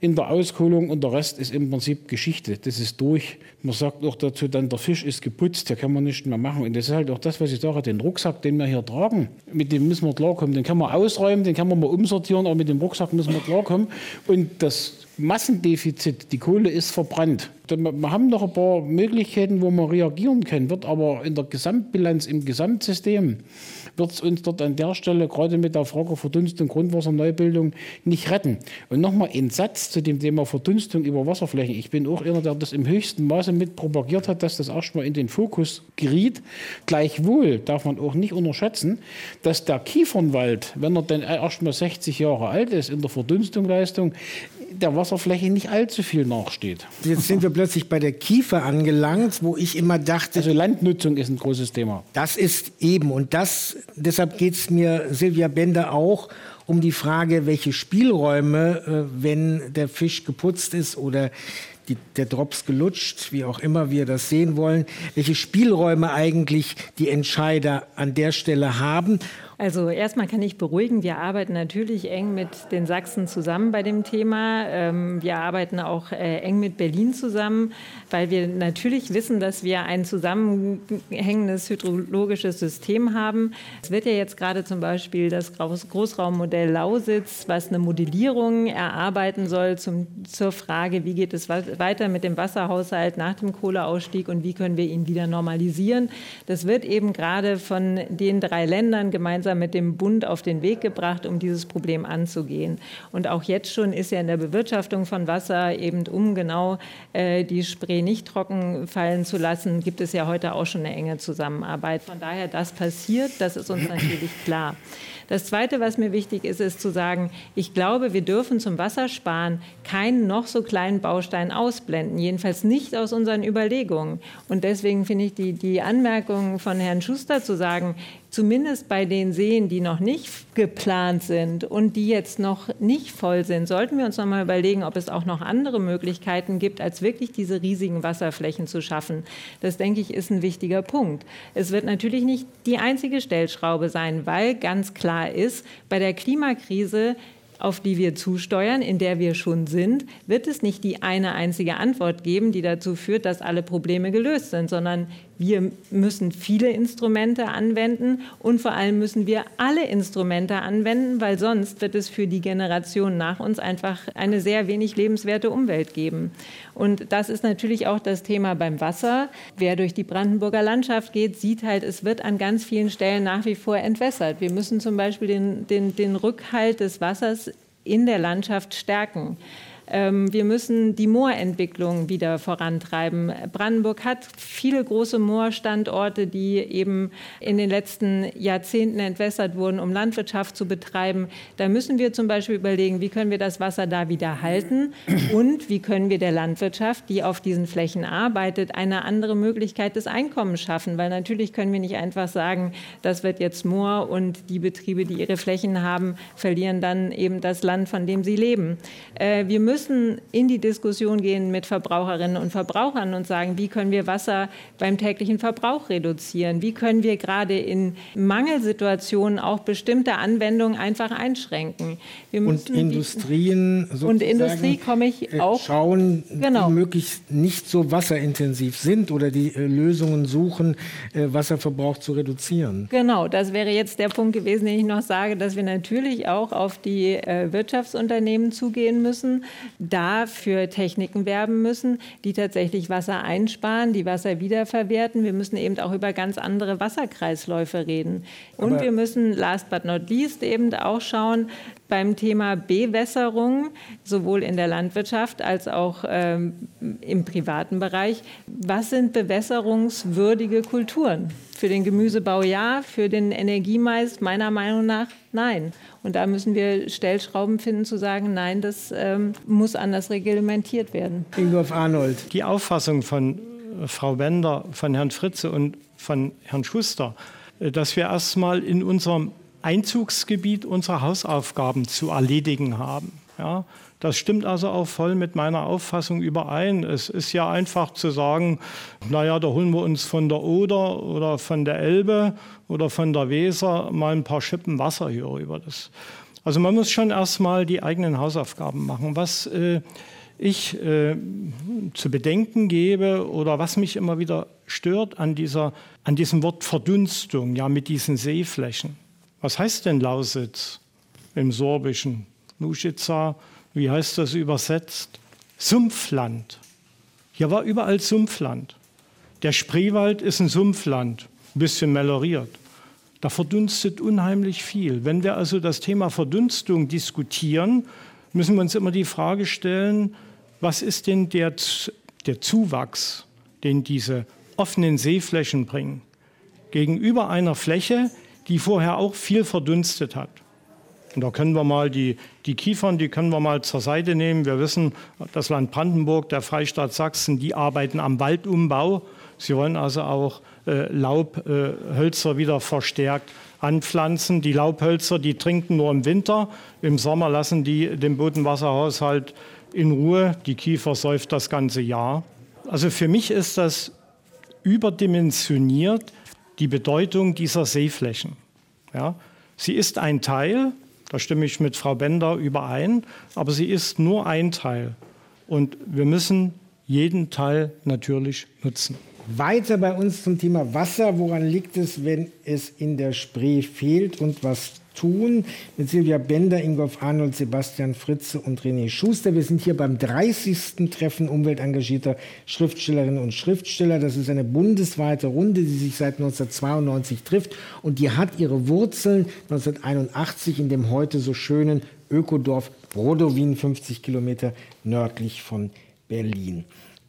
in der Auskohlung und der Rest ist im Prinzip Geschichte. Das ist durch. Man sagt auch dazu dann, der Fisch ist geputzt, der kann man nicht mehr machen. Und das ist halt auch das, was ich sage, den Rucksack, den wir hier tragen, mit dem müssen wir klarkommen. Den kann man ausräumen, den kann man mal umsortieren, aber mit dem Rucksack müssen wir klarkommen. Und das Massendefizit, die Kohle ist verbrannt. Wir haben noch ein paar Möglichkeiten, wo man reagieren kann, wird aber in der Gesamtbilanz, im Gesamtsystem, wird es uns dort an der Stelle, gerade mit der Frage Verdunstung, Grundwasserneubildung, nicht retten. Und nochmal ein Satz zu dem Thema Verdunstung über Wasserflächen. Ich bin auch einer, der das im höchsten Maße mit propagiert hat, dass das erstmal in den Fokus geriet. Gleichwohl darf man auch nicht unterschätzen, dass der Kiefernwald, wenn er denn erstmal 60 Jahre alt ist, in der Verdunstungsleistung, der Wasserfläche nicht allzu viel nachsteht. Jetzt sind wir plötzlich bei der Kiefer angelangt, wo ich immer dachte. Also Landnutzung ist ein großes Thema. Das ist eben. Und das, deshalb geht es mir, Silvia Bender, auch um die Frage, welche Spielräume, äh, wenn der Fisch geputzt ist oder die, der Drops gelutscht, wie auch immer wir das sehen wollen, welche Spielräume eigentlich die Entscheider an der Stelle haben also erstmal kann ich beruhigen, wir arbeiten natürlich eng mit den Sachsen zusammen bei dem Thema. Ähm, wir arbeiten auch äh, eng mit Berlin zusammen, weil wir natürlich wissen, dass wir ein zusammenhängendes hydrologisches System haben. Es wird ja jetzt gerade zum Beispiel das Großraummodell Lausitz, was eine Modellierung erarbeiten soll zum, zur Frage, wie geht es weiter mit dem Wasserhaushalt nach dem Kohleausstieg und wie können wir ihn wieder normalisieren. Das wird eben gerade von den drei Ländern gemeinsam gemeinsam mit dem Bund auf den Weg gebracht, um dieses Problem anzugehen. Und auch jetzt schon ist ja in der Bewirtschaftung von Wasser eben um genau äh, die Spree nicht trocken fallen zu lassen, gibt es ja heute auch schon eine enge Zusammenarbeit. Von daher, das passiert, das ist uns natürlich klar. Das Zweite, was mir wichtig ist, ist zu sagen, ich glaube, wir dürfen zum Wassersparen keinen noch so kleinen Baustein ausblenden, jedenfalls nicht aus unseren Überlegungen. Und deswegen finde ich die, die Anmerkung von Herrn Schuster zu sagen, zumindest bei den Seen, die noch nicht geplant sind und die jetzt noch nicht voll sind, sollten wir uns noch mal überlegen, ob es auch noch andere Möglichkeiten gibt, als wirklich diese riesigen Wasserflächen zu schaffen. Das, denke ich, ist ein wichtiger Punkt. Es wird natürlich nicht die einzige Stellschraube sein, weil ganz klar ist, bei der Klimakrise auf die wir zusteuern, in der wir schon sind, wird es nicht die eine einzige Antwort geben, die dazu führt, dass alle Probleme gelöst sind, sondern wir müssen viele Instrumente anwenden und vor allem müssen wir alle Instrumente anwenden, weil sonst wird es für die Generation nach uns einfach eine sehr wenig lebenswerte Umwelt geben. Und das ist natürlich auch das Thema beim Wasser. Wer durch die Brandenburger Landschaft geht, sieht halt, es wird an ganz vielen Stellen nach wie vor entwässert. Wir müssen zum Beispiel den, den, den Rückhalt des Wassers in der Landschaft stärken. Ähm, wir müssen die Moorentwicklung wieder vorantreiben. Brandenburg hat viele große Moorstandorte, die eben in den letzten Jahrzehnten entwässert wurden, um Landwirtschaft zu betreiben. Da müssen wir zum Beispiel überlegen, wie können wir das Wasser da wieder halten und wie können wir der Landwirtschaft, die auf diesen Flächen arbeitet, eine andere Möglichkeit des Einkommens schaffen. Weil natürlich können wir nicht einfach sagen, das wird jetzt Moor und die Betriebe, die ihre Flächen haben, verlieren dann eben das Land, von dem sie leben. Äh, wir müssen müssen in die Diskussion gehen mit Verbraucherinnen und Verbrauchern und sagen, wie können wir Wasser beim täglichen Verbrauch reduzieren? Wie können wir gerade in Mangelsituationen auch bestimmte Anwendungen einfach einschränken? und Industrien und Industrie komme ich äh, auch schauen, genau. die möglichst nicht so wasserintensiv sind oder die äh, Lösungen suchen, äh, Wasserverbrauch zu reduzieren. Genau, das wäre jetzt der Punkt gewesen, den ich noch sage, dass wir natürlich auch auf die äh, Wirtschaftsunternehmen zugehen müssen, da für Techniken werben müssen, die tatsächlich Wasser einsparen, die Wasser wiederverwerten. Wir müssen eben auch über ganz andere Wasserkreisläufe reden. Und Aber wir müssen last but not least eben auch schauen, beim Thema Bewässerung, sowohl in der Landwirtschaft als auch ähm, im privaten Bereich. Was sind bewässerungswürdige Kulturen? Für den Gemüsebau ja, für den Energiemais meiner Meinung nach nein. Und da müssen wir Stellschrauben finden, zu sagen, nein, das ähm, muss anders reglementiert werden. Ingolf Arnold. Die Auffassung von äh, Frau Wender, von Herrn Fritze und von Herrn Schuster, äh, dass wir erstmal in unserem Einzugsgebiet unserer Hausaufgaben zu erledigen haben. Ja, das stimmt also auch voll mit meiner Auffassung überein. Es ist ja einfach zu sagen, naja, da holen wir uns von der Oder oder von der Elbe oder von der Weser mal ein paar Schippen Wasser hier rüber. Das, also man muss schon erstmal die eigenen Hausaufgaben machen. Was äh, ich äh, zu bedenken gebe oder was mich immer wieder stört an, dieser, an diesem Wort Verdunstung, ja mit diesen Seeflächen. Was heißt denn Lausitz im Sorbischen? Nuschitza wie heißt das übersetzt? Sumpfland. Hier war überall Sumpfland. Der Spreewald ist ein Sumpfland, ein bisschen meloriert. Da verdunstet unheimlich viel. Wenn wir also das Thema Verdunstung diskutieren, müssen wir uns immer die Frage stellen, was ist denn der, der Zuwachs, den diese offenen Seeflächen bringen, gegenüber einer Fläche, die vorher auch viel verdunstet hat. Und da können wir mal die, die Kiefern, die können wir mal zur Seite nehmen. Wir wissen, das Land Brandenburg, der Freistaat Sachsen, die arbeiten am Waldumbau. Sie wollen also auch äh, Laubhölzer äh, wieder verstärkt anpflanzen. Die Laubhölzer, die trinken nur im Winter. Im Sommer lassen die den Bodenwasserhaushalt in Ruhe. Die Kiefer säuft das ganze Jahr. Also für mich ist das überdimensioniert die Bedeutung dieser Seeflächen. Ja, sie ist ein Teil da stimme ich mit Frau Bender überein. Aber sie ist nur ein Teil. Und wir müssen jeden Teil natürlich nutzen. Weiter bei uns zum Thema Wasser. Woran liegt es, wenn es in der Spree fehlt und was tun? Mit Silvia Bender, Ingolf Arnold, Sebastian Fritze und René Schuster. Wir sind hier beim 30. Treffen umweltengagierter Schriftstellerinnen und Schriftsteller. Das ist eine bundesweite Runde, die sich seit 1992 trifft und die hat ihre Wurzeln 1981 in dem heute so schönen Ökodorf Brodowin, 50 Kilometer nördlich von Berlin.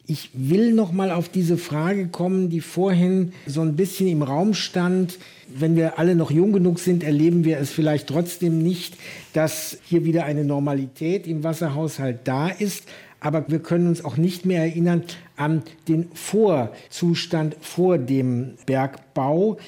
Ich will noch mal auf diese Frage kommen, die vorhin so ein bisschen im Raum stand. Wenn wir alle noch jung genug sind, erleben wir es vielleicht trotzdem nicht, dass hier wieder eine Normalität im Wasserhaushalt da ist. Aber wir können uns auch nicht mehr erinnern an den Vorzustand vor dem Bergbau.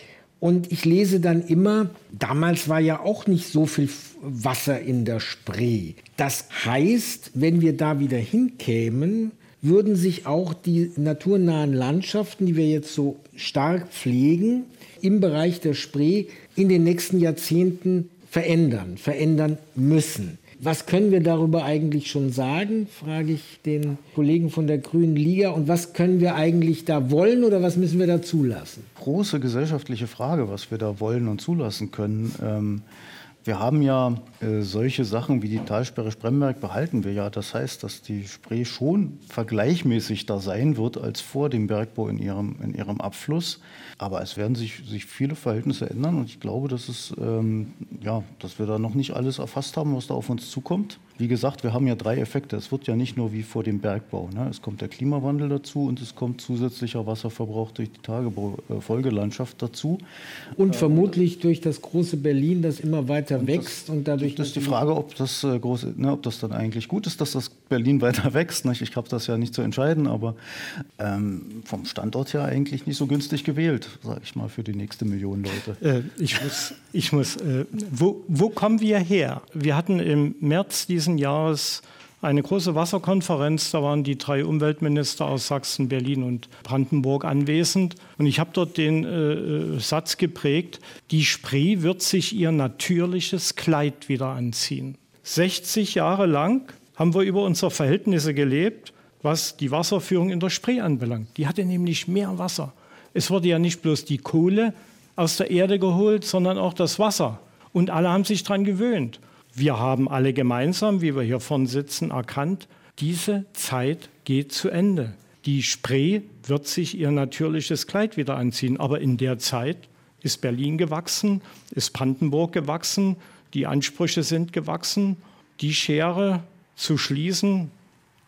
Und ich lese dann immer, damals war ja auch nicht so viel Wasser in der Spree. Das heißt, wenn wir da wieder hinkämen, würden sich auch die naturnahen Landschaften, die wir jetzt so stark pflegen, im Bereich der Spree in den nächsten Jahrzehnten verändern, verändern müssen. Was können wir darüber eigentlich schon sagen, frage ich den Kollegen von der Grünen Liga. Und was können wir eigentlich da wollen oder was müssen wir da zulassen? Große gesellschaftliche Frage, was wir da wollen und zulassen können. Ähm wir haben ja äh, solche Sachen wie die Talsperre Spremberg behalten wir ja. Das heißt, dass die Spree schon vergleichmäßig da sein wird als vor dem Bergbau in ihrem, in ihrem Abfluss. Aber es werden sich, sich viele Verhältnisse ändern und ich glaube, dass, es, ähm, ja, dass wir da noch nicht alles erfasst haben, was da auf uns zukommt. Wie gesagt, wir haben ja drei Effekte. Es wird ja nicht nur wie vor dem Bergbau. Ne? Es kommt der Klimawandel dazu und es kommt zusätzlicher Wasserverbrauch durch die Tagebaufolgelandschaft dazu. Und äh, vermutlich durch das große Berlin, das immer weiter und wächst das, und dadurch. Das ist die Frage, ob das äh, große, ne, ob das dann eigentlich gut ist, dass das Berlin weiter wächst. Nicht? Ich habe das ja nicht zu entscheiden, aber ähm, vom Standort her eigentlich nicht so günstig gewählt, sage ich mal, für die nächste Million Leute. Äh, ich muss, ich muss. Äh, wo, wo kommen wir her? Wir hatten im März diesen Jahres eine große Wasserkonferenz. Da waren die drei Umweltminister aus Sachsen, Berlin und Brandenburg anwesend. Und ich habe dort den äh, Satz geprägt, die Spree wird sich ihr natürliches Kleid wieder anziehen. 60 Jahre lang haben wir über unsere Verhältnisse gelebt, was die Wasserführung in der Spree anbelangt. Die hatte nämlich mehr Wasser. Es wurde ja nicht bloß die Kohle aus der Erde geholt, sondern auch das Wasser. Und alle haben sich daran gewöhnt. Wir haben alle gemeinsam, wie wir hier vorne sitzen, erkannt, diese Zeit geht zu Ende. Die Spree wird sich ihr natürliches Kleid wieder anziehen. Aber in der Zeit ist Berlin gewachsen, ist Brandenburg gewachsen, die Ansprüche sind gewachsen. Die Schere zu schließen,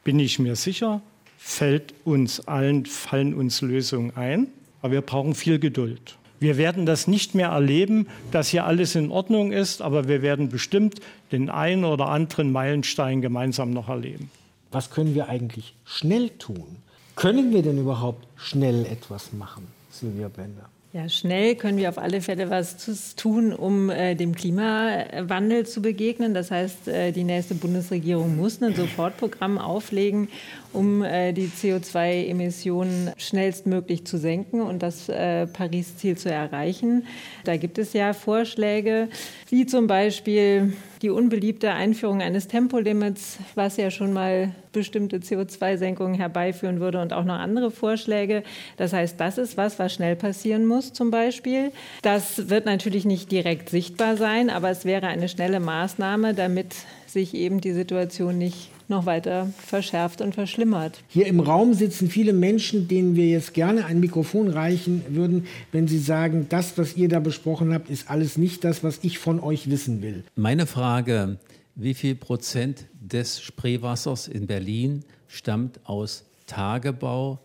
bin ich mir sicher, fällt uns allen, fallen uns Lösungen ein. Aber wir brauchen viel Geduld. Wir werden das nicht mehr erleben, dass hier alles in Ordnung ist, aber wir werden bestimmt den einen oder anderen Meilenstein gemeinsam noch erleben. Was können wir eigentlich schnell tun? Können wir denn überhaupt schnell etwas machen, Silvia Bender? Ja, schnell können wir auf alle Fälle was tun, um äh, dem Klimawandel zu begegnen. Das heißt, äh, die nächste Bundesregierung muss ein Sofortprogramm auflegen, um äh, die CO2-Emissionen schnellstmöglich zu senken und das äh, Paris-Ziel zu erreichen. Da gibt es ja Vorschläge, wie zum Beispiel die unbeliebte Einführung eines Tempolimits, was ja schon mal bestimmte CO2-Senkungen herbeiführen würde und auch noch andere Vorschläge. Das heißt, das ist was, was schnell passieren muss zum Beispiel. Das wird natürlich nicht direkt sichtbar sein, aber es wäre eine schnelle Maßnahme, damit sich eben die Situation nicht noch weiter verschärft und verschlimmert. Hier im Raum sitzen viele Menschen, denen wir jetzt gerne ein Mikrofon reichen würden, wenn sie sagen, das, was ihr da besprochen habt, ist alles nicht das, was ich von euch wissen will. Meine Frage, wie viel Prozent des Spreewassers in Berlin stammt aus Tagebau,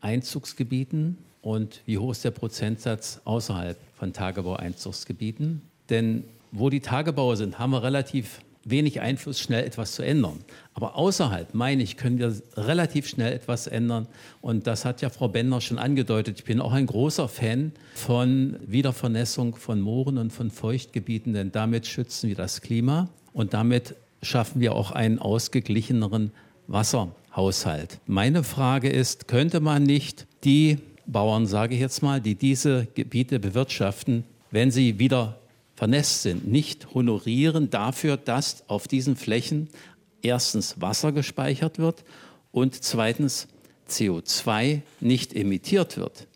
Einzugsgebieten und wie hoch ist der Prozentsatz außerhalb von Tagebau-Einzugsgebieten? Denn wo die Tagebaue sind, haben wir relativ wenig Einfluss, schnell etwas zu ändern. Aber außerhalb, meine ich, können wir relativ schnell etwas ändern. Und das hat ja Frau Bender schon angedeutet. Ich bin auch ein großer Fan von Wiedervernässung von Mooren und von Feuchtgebieten, denn damit schützen wir das Klima und damit schaffen wir auch einen ausgeglicheneren Wasserhaushalt. Meine Frage ist, könnte man nicht die Bauern, sage ich jetzt mal, die diese Gebiete bewirtschaften, wenn sie wieder vernässt sind, nicht honorieren dafür, dass auf diesen Flächen erstens Wasser gespeichert wird und zweitens CO2 nicht emittiert wird.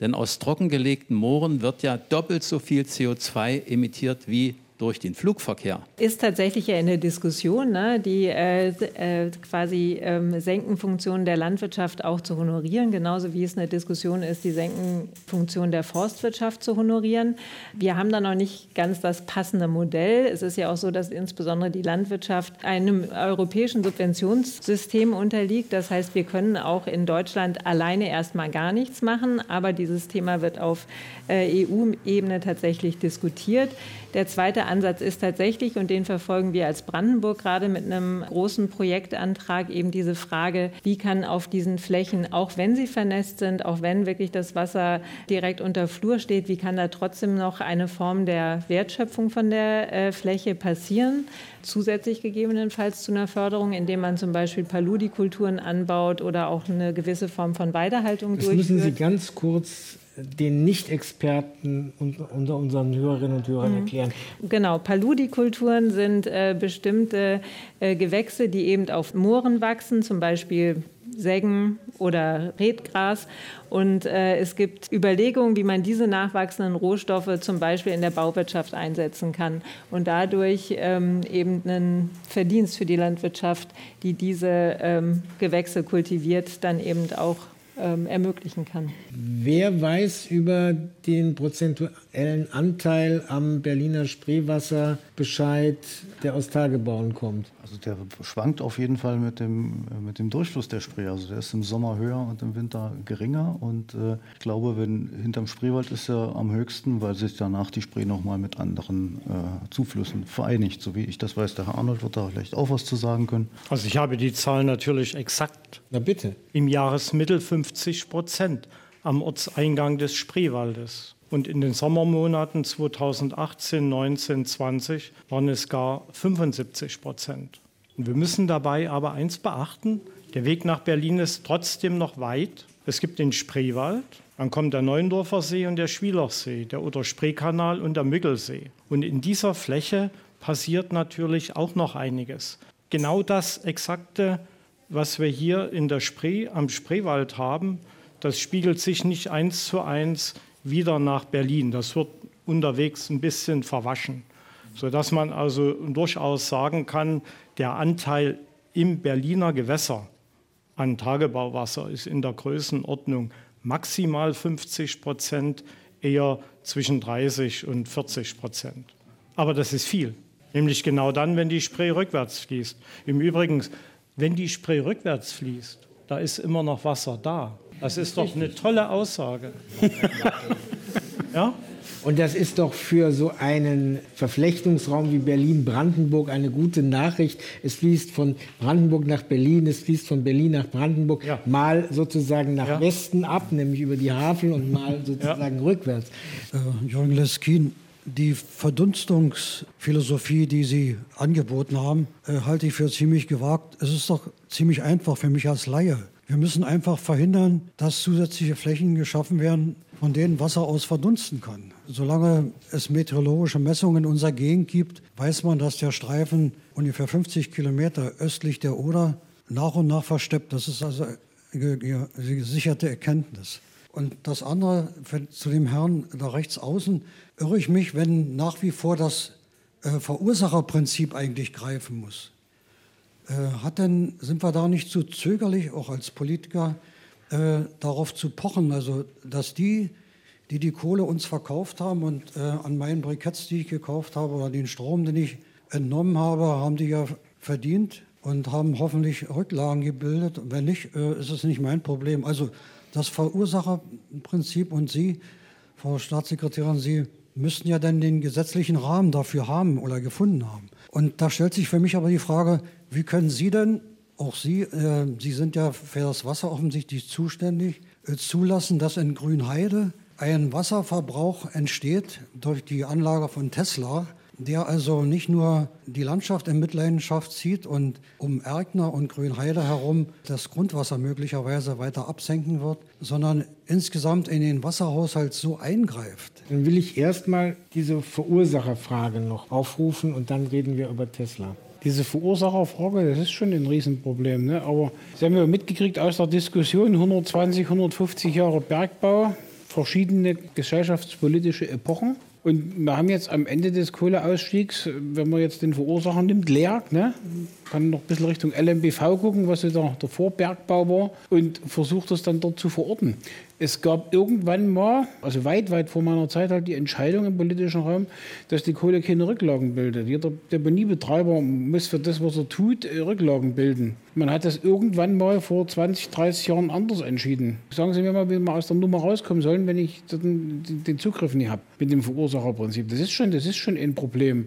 Denn aus trockengelegten Mooren wird ja doppelt so viel CO2 emittiert wie durch den Flugverkehr. Ist tatsächlich ja in Diskussion, ne, die äh, äh, quasi ähm, Senkenfunktion der Landwirtschaft auch zu honorieren, genauso wie es eine Diskussion ist, die Senkenfunktion der Forstwirtschaft zu honorieren. Wir haben da noch nicht ganz das passende Modell. Es ist ja auch so, dass insbesondere die Landwirtschaft einem europäischen Subventionssystem unterliegt. Das heißt, wir können auch in Deutschland alleine erstmal gar nichts machen, aber dieses Thema wird auf äh, EU-Ebene tatsächlich diskutiert. Der zweite Ansatz ist tatsächlich, und den verfolgen wir als Brandenburg gerade mit einem großen Projektantrag, eben diese Frage, wie kann auf diesen Flächen, auch wenn sie vernässt sind, auch wenn wirklich das Wasser direkt unter Flur steht, wie kann da trotzdem noch eine Form der Wertschöpfung von der äh, Fläche passieren? Zusätzlich gegebenenfalls zu einer Förderung, indem man zum Beispiel Paludikulturen anbaut oder auch eine gewisse Form von Weidehaltung das durchführt. müssen Sie ganz kurz den Nicht-Experten unter unseren Hörerinnen und Hörern mhm. erklären? Genau, Paludikulturen sind äh, bestimmte äh, Gewächse, die eben auf Mooren wachsen, zum Beispiel Sägen oder Redgras. Und äh, es gibt Überlegungen, wie man diese nachwachsenden Rohstoffe zum Beispiel in der Bauwirtschaft einsetzen kann und dadurch ähm, eben einen Verdienst für die Landwirtschaft, die diese ähm, Gewächse kultiviert, dann eben auch ähm, ermöglichen kann. Wer weiß über den prozentuellen Anteil am Berliner Spreewasser Bescheid, der aus Tagebauen kommt? Also der schwankt auf jeden Fall mit dem, mit dem Durchfluss der Spree. Also der ist im Sommer höher und im Winter geringer. Und äh, ich glaube, wenn hinterm Spreewald ist er am höchsten, weil sich danach die Spree nochmal mit anderen äh, Zuflüssen vereinigt. So wie ich das weiß, der Herr Arnold wird da vielleicht auch was zu sagen können. Also ich habe die Zahlen natürlich exakt. Na bitte. Im Jahresmittel 50 Prozent am Ortseingang des Spreewaldes. Und in den Sommermonaten 2018, 19, 20 waren es gar 75 Prozent. Und wir müssen dabei aber eins beachten, der Weg nach Berlin ist trotzdem noch weit. Es gibt den Spreewald, dann kommt der Neuendorfer See und der Schwielachsee, der Oder-Spree-Kanal und der Müggelsee. Und in dieser Fläche passiert natürlich auch noch einiges. Genau das Exakte, was wir hier in der Spree, am Spreewald haben, das spiegelt sich nicht eins zu eins wieder nach Berlin. Das wird unterwegs ein bisschen verwaschen, sodass man also durchaus sagen kann, der Anteil im Berliner Gewässer an Tagebauwasser ist in der Größenordnung maximal 50 Prozent, eher zwischen 30 und 40 Prozent. Aber das ist viel, nämlich genau dann, wenn die Spree rückwärts fließt. Im Übrigen, wenn die Spree rückwärts fließt, da ist immer noch Wasser da. Das ist doch eine tolle Aussage. ja? Und das ist doch für so einen Verflechtungsraum wie Berlin-Brandenburg eine gute Nachricht. Es fließt von Brandenburg nach Berlin, es fließt von Berlin nach Brandenburg, ja. mal sozusagen nach ja. Westen ab, nämlich über die Havel und mal sozusagen ja. rückwärts. Äh, Jürgen Leskin, die Verdunstungsphilosophie, die Sie angeboten haben, äh, halte ich für ziemlich gewagt. Es ist doch ziemlich einfach für mich als Laie. Wir müssen einfach verhindern, dass zusätzliche Flächen geschaffen werden, von denen Wasser aus verdunsten kann. Solange es meteorologische Messungen in unserer Gegend gibt, weiß man, dass der Streifen ungefähr 50 Kilometer östlich der Oder nach und nach versteppt. Das ist also eine gesicherte Erkenntnis. Und das andere, zu dem Herrn da rechts außen, irre ich mich, wenn nach wie vor das äh, Verursacherprinzip eigentlich greifen muss. Äh, hat denn, sind wir da nicht zu zögerlich, auch als Politiker, äh, darauf zu pochen, also dass die, die die Kohle uns verkauft haben und äh, an meinen Briketts, die ich gekauft habe, oder den Strom, den ich entnommen habe, haben die ja verdient und haben hoffentlich Rücklagen gebildet. Wenn nicht, äh, ist es nicht mein Problem. Also das Verursacherprinzip und Sie, Frau Staatssekretärin, Sie müssten ja dann den gesetzlichen Rahmen dafür haben oder gefunden haben. Und da stellt sich für mich aber die Frage, wie können Sie denn auch Sie, äh, Sie sind ja für das Wasser offensichtlich zuständig, äh, zulassen, dass in Grünheide ein Wasserverbrauch entsteht durch die Anlage von Tesla, der also nicht nur die Landschaft in Mitleidenschaft zieht und um Erkner und Grünheide herum das Grundwasser möglicherweise weiter absenken wird, sondern insgesamt in den Wasserhaushalt so eingreift. Dann will ich erstmal diese Verursacherfrage noch aufrufen und dann reden wir über Tesla diese Verursacherfrage, das ist schon ein Riesenproblem. Ne? Aber Sie haben ja mitgekriegt aus der Diskussion 120, 150 Jahre Bergbau, verschiedene gesellschaftspolitische Epochen. Und wir haben jetzt am Ende des Kohleausstiegs, wenn man jetzt den Verursacher nimmt, leer, ne? kann noch ein bisschen Richtung LMBV gucken, was der, der Vorbergbau war und versucht das dann dort zu verorten. Es gab irgendwann mal, also weit, weit vor meiner Zeit halt die Entscheidung im politischen Raum, dass die Kohle keine Rücklagen bildet. Jeder Deponiebetreiber muss für das, was er tut, äh, Rücklagen bilden. Man hat das irgendwann mal vor 20, 30 Jahren anders entschieden. Sagen Sie mir mal, wie wir aus der Nummer rauskommen sollen, wenn ich den, Zugriff nicht habe mit dem Verursacherprinzip. Das ist schon, das ist schon ein Problem.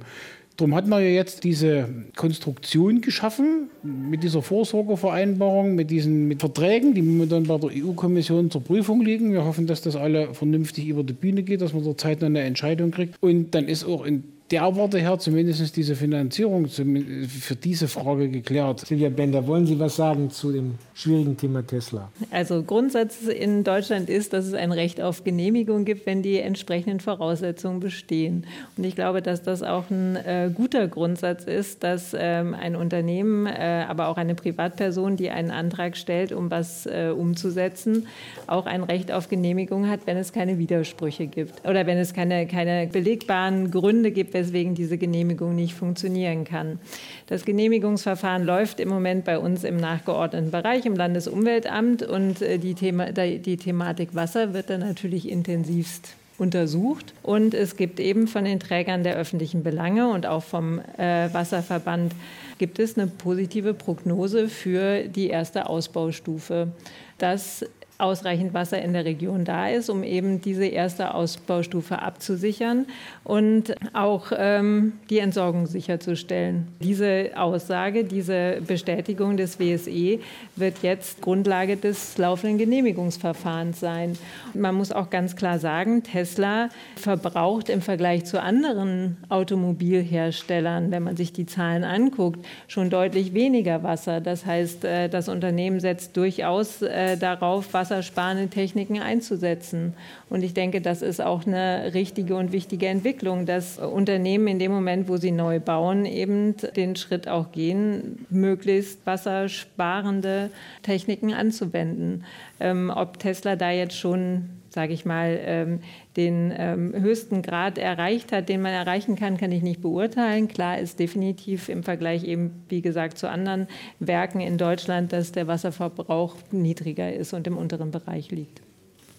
Darum hat man ja jetzt diese Konstruktion geschaffen mit dieser Vorsorgevereinbarung, mit diesen mit Verträgen, die momentan bei der EU-Kommission zur Prüfung liegen. Wir hoffen, dass das alle vernünftig über die Bühne geht, dass man zur Zeit noch eine Entscheidung kriegt. Und dann ist auch in der Warte her zumindest diese Finanzierung für diese Frage geklärt. Silvia Bender, wollen Sie was sagen zu dem schwierigen Thema Tesla? Also Grundsatz in Deutschland ist, dass es ein Recht auf Genehmigung gibt, wenn die entsprechenden Voraussetzungen bestehen. Und ich glaube, dass das auch ein äh, guter Grundsatz ist, dass ähm, ein Unternehmen, äh, aber auch eine Privatperson, die einen Antrag stellt, um was äh, umzusetzen, auch ein Recht auf Genehmigung hat, wenn es keine Widersprüche gibt oder wenn es keine, keine belegbaren Gründe gibt, weswegen diese Genehmigung nicht funktionieren kann. Das Genehmigungsverfahren läuft im Moment bei uns im nachgeordneten Bereich im Landesumweltamt und äh, die, Thema, die Thematik Wasser wird dann natürlich intensivst untersucht. Und es gibt eben von den Trägern der öffentlichen Belange und auch vom äh, Wasserverband gibt es eine positive Prognose für die erste Ausbaustufe. Das ausreichend Wasser in der Region da ist, um eben diese erste Ausbaustufe abzusichern und auch ähm, die Entsorgung sicherzustellen. Diese Aussage, diese Bestätigung des WSE wird jetzt Grundlage des laufenden Genehmigungsverfahrens sein. Man muss auch ganz klar sagen, Tesla verbraucht im Vergleich zu anderen Automobilherstellern, wenn man sich die Zahlen anguckt, schon deutlich weniger Wasser. Das heißt, äh, das Unternehmen setzt durchaus äh, darauf, Wasser wassersparende Techniken einzusetzen. Und ich denke, das ist auch eine richtige und wichtige Entwicklung, dass Unternehmen in dem Moment, wo sie neu bauen, eben den Schritt auch gehen, möglichst wassersparende Techniken anzuwenden. Ähm, ob Tesla da jetzt schon sage ich mal, ähm, den ähm, höchsten Grad erreicht hat, den man erreichen kann, kann ich nicht beurteilen. Klar ist definitiv im Vergleich eben, wie gesagt, zu anderen Werken in Deutschland, dass der Wasserverbrauch niedriger ist und im unteren Bereich liegt.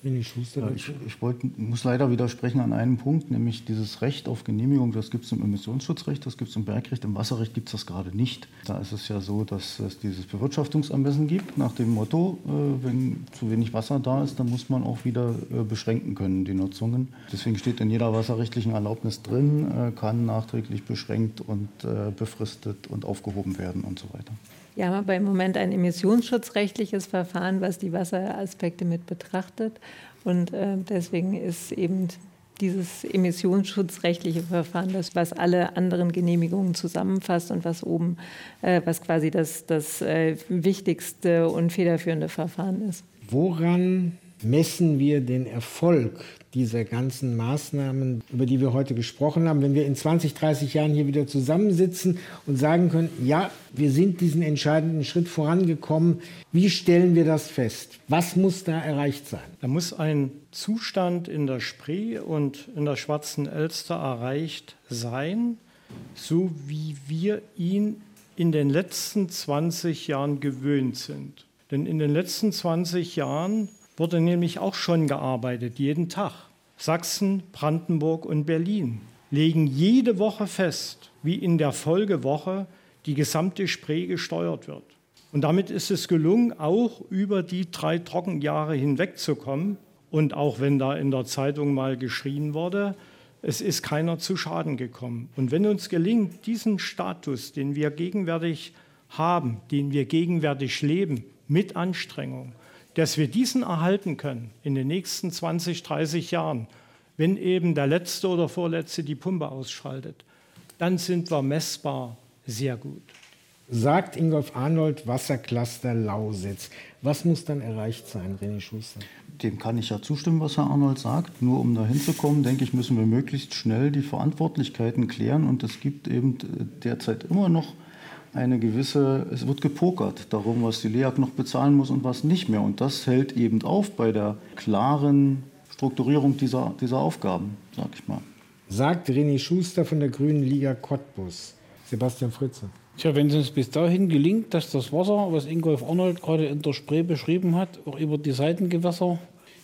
Winnie Schuster. Ich, ich wollt, muss leider widersprechen an einem Punkt, nämlich dieses Recht auf Genehmigung, das gibt es im Emissionsschutzrecht, das gibt es im Bergrecht, im Wasserrecht gibt es das gerade nicht. Da ist es ja so, dass es dieses Bewirtschaftungsermessen gibt, nach dem Motto, äh, wenn zu wenig Wasser da ist, dann muss man auch wieder äh, beschränken können, die Nutzungen. Deswegen steht in jeder wasserrechtlichen Erlaubnis drin, äh, kann nachträglich beschränkt und äh, befristet und aufgehoben werden und so weiter. Wir haben aber im Moment ein emissionsschutzrechtliches Verfahren, was die Wasseraspekte mit betrachtet. Und äh, deswegen ist eben dieses emissionsschutzrechtliche Verfahren, das was alle anderen Genehmigungen zusammenfasst und was oben, äh, was quasi das, das äh, wichtigste und federführende Verfahren ist. Woran messen wir den Erfolg dieser ganzen Maßnahmen, über die wir heute gesprochen haben, wenn wir in 20, 30 Jahren hier wieder zusammensitzen und sagen können, ja, wir sind diesen entscheidenden Schritt vorangekommen, wie stellen wir das fest? Was muss da erreicht sein? Da muss ein Zustand in der Spree und in der Schwarzen Elster erreicht sein, so wie wir ihn in den letzten 20 Jahren gewöhnt sind. Denn in den letzten 20 Jahren wurde nämlich auch schon gearbeitet, jeden Tag. Sachsen, Brandenburg und Berlin legen jede Woche fest, wie in der Folgewoche die gesamte Spree gesteuert wird. Und damit ist es gelungen, auch über die drei Trockenjahre hinwegzukommen. Und auch wenn da in der Zeitung mal geschrien wurde, es ist keiner zu Schaden gekommen. Und wenn uns gelingt, diesen Status, den wir gegenwärtig haben, den wir gegenwärtig leben, mit Anstrengung, dass wir diesen erhalten können in den nächsten 20, 30 Jahren, wenn eben der letzte oder vorletzte die Pumpe ausschaltet, dann sind wir messbar sehr gut. Sagt Ingolf Arnold, Wassercluster Lausitz. Was muss dann erreicht sein, René Schuster? Dem kann ich ja zustimmen, was Herr Arnold sagt. Nur um da hinzukommen, denke ich, müssen wir möglichst schnell die Verantwortlichkeiten klären. Und es gibt eben derzeit immer noch eine gewisse, es wird gepokert darum, was die LEAG noch bezahlen muss und was nicht mehr. Und das hält eben auf bei der klaren Strukturierung dieser, dieser Aufgaben, sag ich mal. Sagt René Schuster von der Grünen Liga Cottbus. Sebastian Fritze. Tja, wenn es uns bis dahin gelingt, dass das Wasser, was Ingolf Arnold gerade in der Spree beschrieben hat, auch über die Seitengewässer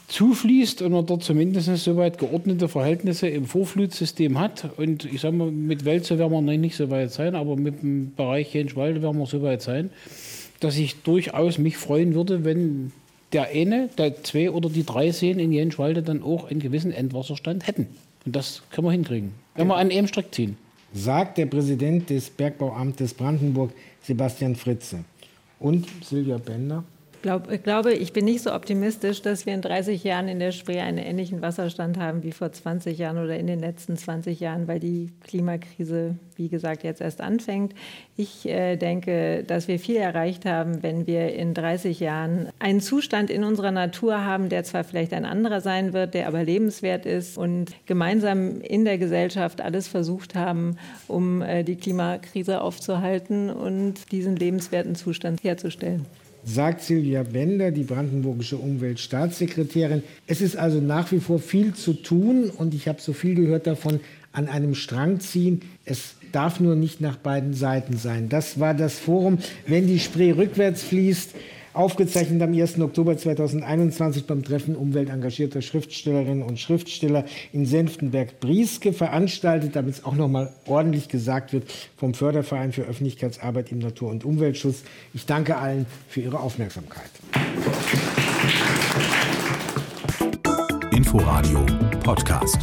zufließt und man dort zumindest soweit geordnete Verhältnisse im Vorflutsystem hat. Und ich sage mal, mit Welze werden wir noch nicht so weit sein, aber mit dem Bereich Jenschwalde werden wir so weit sein, dass ich durchaus mich freuen würde, wenn der eine, der zwei oder die drei Seen in Jenschwalde dann auch einen gewissen Endwasserstand hätten. Und das können wir hinkriegen, wenn wir an einem Strick ziehen. Sagt der Präsident des Bergbauamtes Brandenburg, Sebastian Fritze. Und Silvia Bender glaub, ich glaube, ich bin nicht so optimistisch, dass wir in 30 Jahren in der Spree einen ähnlichen Wasserstand haben wie vor 20 Jahren oder in den letzten 20 Jahren, weil die Klimakrise, wie gesagt, jetzt erst anfängt. Ich äh, denke, dass wir viel erreicht haben, wenn wir in 30 Jahren einen Zustand in unserer Natur haben, der zwar vielleicht ein anderer sein wird, der aber lebenswert ist und gemeinsam in der Gesellschaft alles versucht haben, um äh, die Klimakrise aufzuhalten und diesen lebenswerten Zustand herzustellen sagt Silvia Bender, die brandenburgische Umweltstaatssekretärin. Es ist also nach wie vor viel zu tun und ich habe so viel gehört davon, an einem Strang ziehen. Es darf nur nicht nach beiden Seiten sein. Das war das Forum, wenn die Spree rückwärts fließt aufgezeichnet am 1. Oktober 2021 beim Treffen umweltengagierter Schriftstellerinnen und Schriftsteller in Senftenberg-Brieske, veranstaltet, damit es auch noch mal ordentlich gesagt wird, vom Förderverein für Öffentlichkeitsarbeit im Natur- und Umweltschutz. Ich danke allen für Ihre Aufmerksamkeit. Inforadio Podcast.